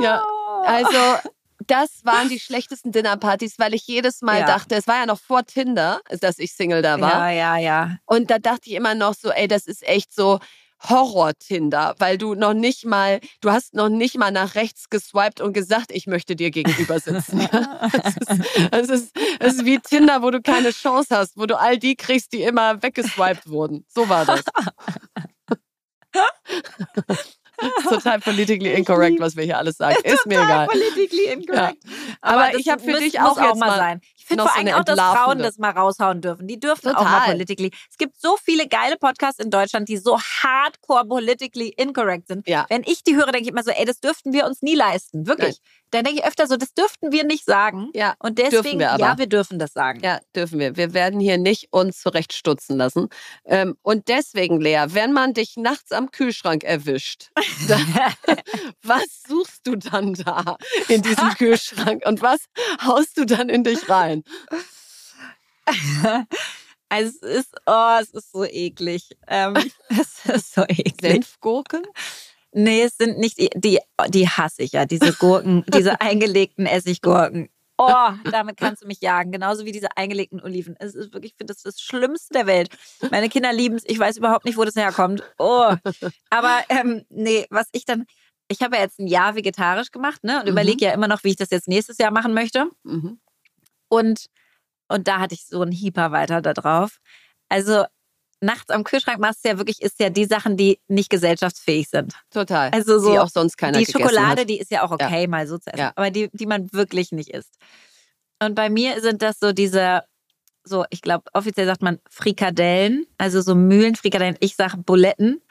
Ja. Also das waren die schlechtesten Dinnerpartys, weil ich jedes Mal ja. dachte, es war ja noch vor Tinder, dass ich Single da war. Ja, ja, ja. Und da dachte ich immer noch so, ey, das ist echt so Horror-Tinder, weil du noch nicht mal, du hast noch nicht mal nach rechts geswiped und gesagt, ich möchte dir gegenüber sitzen. *laughs* das, ist, ist, ist wie Tinder, wo du keine Chance hast, wo du all die kriegst, die immer weggeswiped wurden. So war das. *laughs* Total politically incorrect, was wir hier alles sagen. Ist mir egal. politically incorrect. Ja. Aber, Aber ich habe für dich auch, auch mal sein. Ich finde vor allem so auch, dass Frauen das mal raushauen dürfen. Die dürfen Total. auch mal politically. Es gibt so viele geile Podcasts in Deutschland, die so hardcore politically incorrect sind. Ja. Wenn ich die höre, denke ich immer so, ey, das dürften wir uns nie leisten. Wirklich. Nein dann denke ich öfter so, das dürften wir nicht sagen. Ja, und deswegen, wir ja, wir dürfen das sagen. Ja, dürfen wir. Wir werden hier nicht uns zurechtstutzen lassen. Ähm, und deswegen, Lea, wenn man dich nachts am Kühlschrank erwischt, *laughs* dann, *laughs* was suchst du dann da in diesem *laughs* Kühlschrank und was haust du dann in dich rein? *laughs* Also es ist, oh, es ist so eklig. Ähm, *laughs* es ist so eklig. Senfgurken? Nee, es sind nicht die, die, die hasse ich ja, diese Gurken, diese eingelegten Essiggurken. Oh, damit kannst du mich jagen. Genauso wie diese eingelegten Oliven. Es ist wirklich, ich finde das das Schlimmste der Welt. Meine Kinder lieben es. Ich weiß überhaupt nicht, wo das herkommt. Oh. Aber ähm, nee, was ich dann, ich habe ja jetzt ein Jahr vegetarisch gemacht, ne? Und mhm. überlege ja immer noch, wie ich das jetzt nächstes Jahr machen möchte. Mhm. Und, und da hatte ich so einen Hieper weiter da drauf. Also nachts am Kühlschrank machst du ja wirklich, ist ja die Sachen, die nicht gesellschaftsfähig sind. Total. Also so. Die auch sonst keiner Die Schokolade, hat. die ist ja auch okay, ja. mal so zu essen. Ja. Aber die, die man wirklich nicht isst. Und bei mir sind das so diese, so, ich glaube, offiziell sagt man Frikadellen, also so Mühlenfrikadellen. Ich sage Buletten.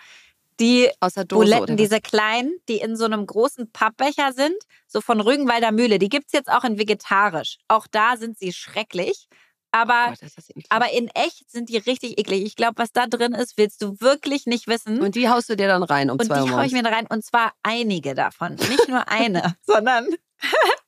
Die Aus der Dose, Buletten, diese kleinen, die in so einem großen Pappbecher sind, so von Rügenwalder Mühle, die gibt es jetzt auch in vegetarisch. Auch da sind sie schrecklich. Aber, oh, aber in echt sind die richtig eklig. Ich glaube, was da drin ist, willst du wirklich nicht wissen. Und die haust du dir dann rein um und zwei Uhr. Und die haue ich mir da rein. Und zwar einige davon. Nicht nur eine, *laughs* sondern sondern *laughs*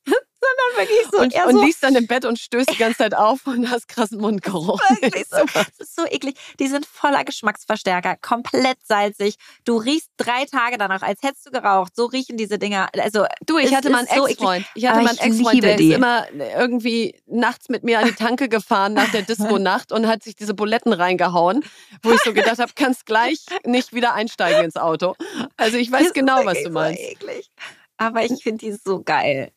wirklich so. Und, und so liegst dann im Bett und stößt die ganze Zeit auf und hast krassen Mundgeruch. *laughs* Wirklich so. Das ist so eklig. Die sind voller Geschmacksverstärker, komplett salzig. Du riechst drei Tage danach, als hättest du geraucht. So riechen diese Dinger. Also du, ich hatte mal einen Ex-Freund. ich hatte mal einen Ex-Freund, der die. ist immer irgendwie nachts mit mir an die Tanke gefahren nach der Disco-Nacht *laughs* und hat sich diese Buletten reingehauen, wo ich so gedacht habe, kannst gleich nicht wieder einsteigen ins Auto. Also ich weiß genau, was du meinst. So eklig. Aber ich finde die so geil.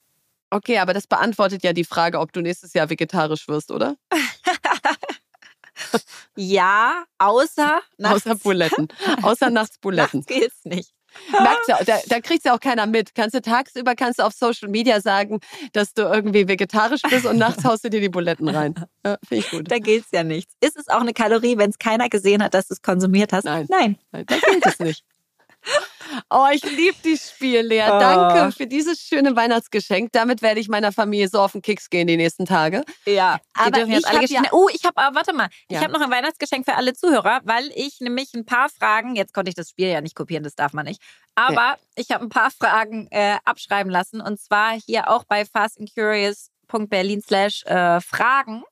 Okay, aber das beantwortet ja die Frage, ob du nächstes Jahr vegetarisch wirst, oder? *laughs* ja, außer *laughs* nachts. Außer Buletten. Außer nachts *laughs* Buletten. Das geht's nicht. Merkst ja, da, da kriegst ja auch keiner mit. Kannst du tagsüber kannst du auf Social Media sagen, dass du irgendwie vegetarisch bist und nachts haust du dir die Buletten rein. Ja, Finde ich gut. Da gilt's ja nichts. Ist es auch eine Kalorie, wenn es keiner gesehen hat, dass du es konsumiert hast? Nein. Nein. Nein da gilt es nicht. Oh, ich liebe dieses Spiel, Lea. Oh. Danke für dieses schöne Weihnachtsgeschenk. Damit werde ich meiner Familie so auf den Keks gehen die nächsten Tage. Ja, aber ich habe ja, oh, ich habe, warte mal, ja. ich habe noch ein Weihnachtsgeschenk für alle Zuhörer, weil ich nämlich ein paar Fragen, jetzt konnte ich das Spiel ja nicht kopieren, das darf man nicht, aber ja. ich habe ein paar Fragen äh, abschreiben lassen und zwar hier auch bei fastandcurious.berlin slash äh, Fragen.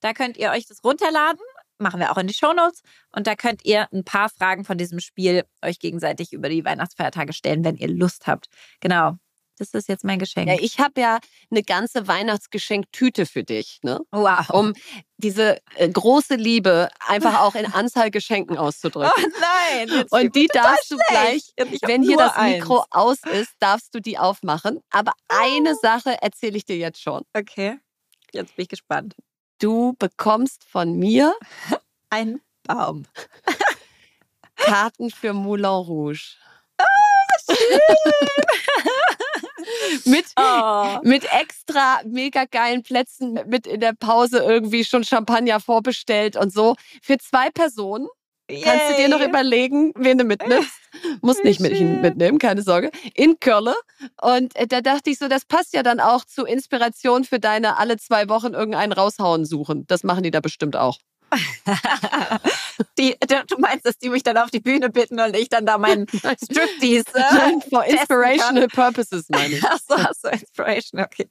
Da könnt ihr euch das runterladen machen wir auch in die Shownotes. Und da könnt ihr ein paar Fragen von diesem Spiel euch gegenseitig über die Weihnachtsfeiertage stellen, wenn ihr Lust habt. Genau. Das ist jetzt mein Geschenk. Ja, ich habe ja eine ganze Weihnachtsgeschenktüte für dich, ne? Wow. Um diese äh, große Liebe einfach auch in Anzahl Geschenken auszudrücken. Oh nein! Und die darfst du gleich, wenn hier das Mikro eins. aus ist, darfst du die aufmachen. Aber eine Sache erzähle ich dir jetzt schon. Okay. Jetzt bin ich gespannt. Du bekommst von mir *laughs* einen Baum. Karten für Moulin Rouge. Oh, schön. *laughs* mit, oh. mit extra mega geilen Plätzen, mit in der Pause irgendwie schon Champagner vorbestellt und so. Für zwei Personen. Yay. Kannst du dir noch überlegen, wen du mitnimmst? *laughs* Muss nicht mit mitnehmen, keine Sorge. In Köln. Und äh, da dachte ich so, das passt ja dann auch zur Inspiration für deine alle zwei Wochen irgendeinen raushauen suchen. Das machen die da bestimmt auch. *laughs* die, du meinst, dass die mich dann auf die Bühne bitten und ich dann da meinen *laughs* Striptease. Äh, For inspirational purposes, meine ich. *laughs* Ach so, ach so, Inspiration, okay.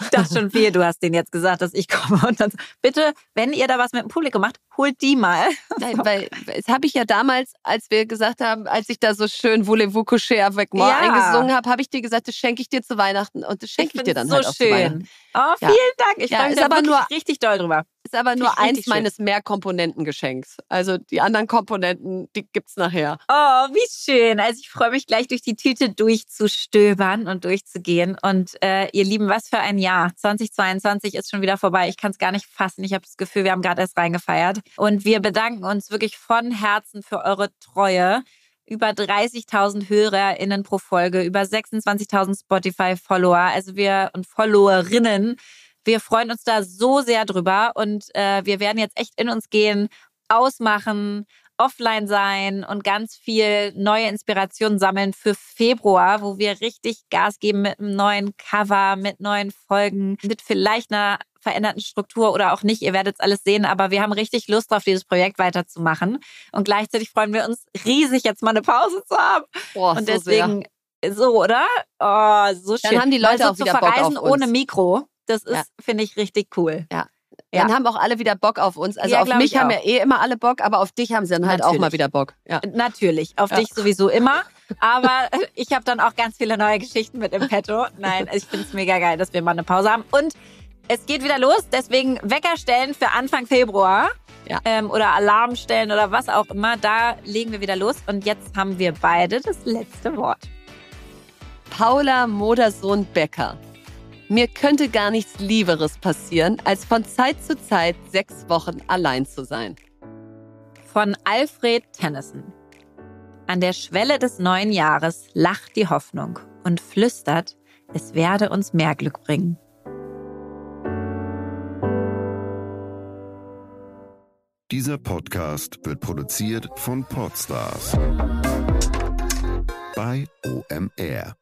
Ich dachte schon, viel, du hast denen jetzt gesagt, dass ich komme. Und dann, bitte, wenn ihr da was mit dem Publikum macht, holt die mal. Nein, weil das habe ich ja damals, als wir gesagt haben, als ich da so schön Voulez-vous coucher avec moi ja. eingesungen habe, habe ich dir gesagt, das schenke ich dir zu Weihnachten und das schenke ich, ich dir dann so halt auch schön. zu Weihnachten. Oh, vielen ja. Dank. Ich ja, freue mich aber nur richtig doll drüber. Ist aber nur eins meines Mehrkomponentengeschenks. Also die anderen Komponenten, die gibt's nachher. Oh, wie schön. Also ich freue mich gleich durch die Tüte durchzustöbern und durchzugehen. Und äh, ihr Lieben, was für ein Jahr. 2022 ist schon wieder vorbei. Ich kann es gar nicht fassen. Ich habe das Gefühl, wir haben gerade erst reingefeiert. Und wir bedanken uns wirklich von Herzen für eure Treue über 30.000 HörerInnen pro Folge, über 26.000 Spotify-Follower, also wir und Followerinnen. Wir freuen uns da so sehr drüber und äh, wir werden jetzt echt in uns gehen, ausmachen, offline sein und ganz viel neue Inspirationen sammeln für Februar, wo wir richtig Gas geben mit einem neuen Cover, mit neuen Folgen, mit vielleicht einer veränderten Struktur oder auch nicht. Ihr werdet es alles sehen, aber wir haben richtig Lust drauf, dieses Projekt weiterzumachen. Und gleichzeitig freuen wir uns riesig, jetzt mal eine Pause zu haben. Boah, und deswegen so, so oder? Oh, so schön. Dann haben die Leute auch so wieder zu verreisen Bock auf uns. ohne Mikro. Das ist, Ja. finde ich, richtig cool. Ja. Ja. Dann haben auch alle wieder Bock auf uns. Also Ja, auf mich ich haben ja eh immer alle Bock, aber auf dich haben sie dann halt auch Natürlich. mal wieder Bock. Ja. Natürlich, auf dich sowieso immer. *laughs* Aber ich habe dann auch ganz viele neue Geschichten mit im Petto. Nein, ich finde es mega geil, dass wir mal eine Pause haben. Und es geht wieder los, deswegen Wecker stellen für Anfang Februar. Ja. Ähm, oder Alarm stellen oder was auch immer. Da legen wir wieder los. Und jetzt haben wir beide das letzte Wort. Paula Modersohn Becker. Mir könnte gar nichts Lieberes passieren, als von Zeit zu Zeit sechs Wochen allein zu sein. Von Alfred Tennyson. An der Schwelle des neuen Jahres lacht die Hoffnung und flüstert, es werde uns mehr Glück bringen. Dieser Podcast wird produziert von Podstars bei OMR.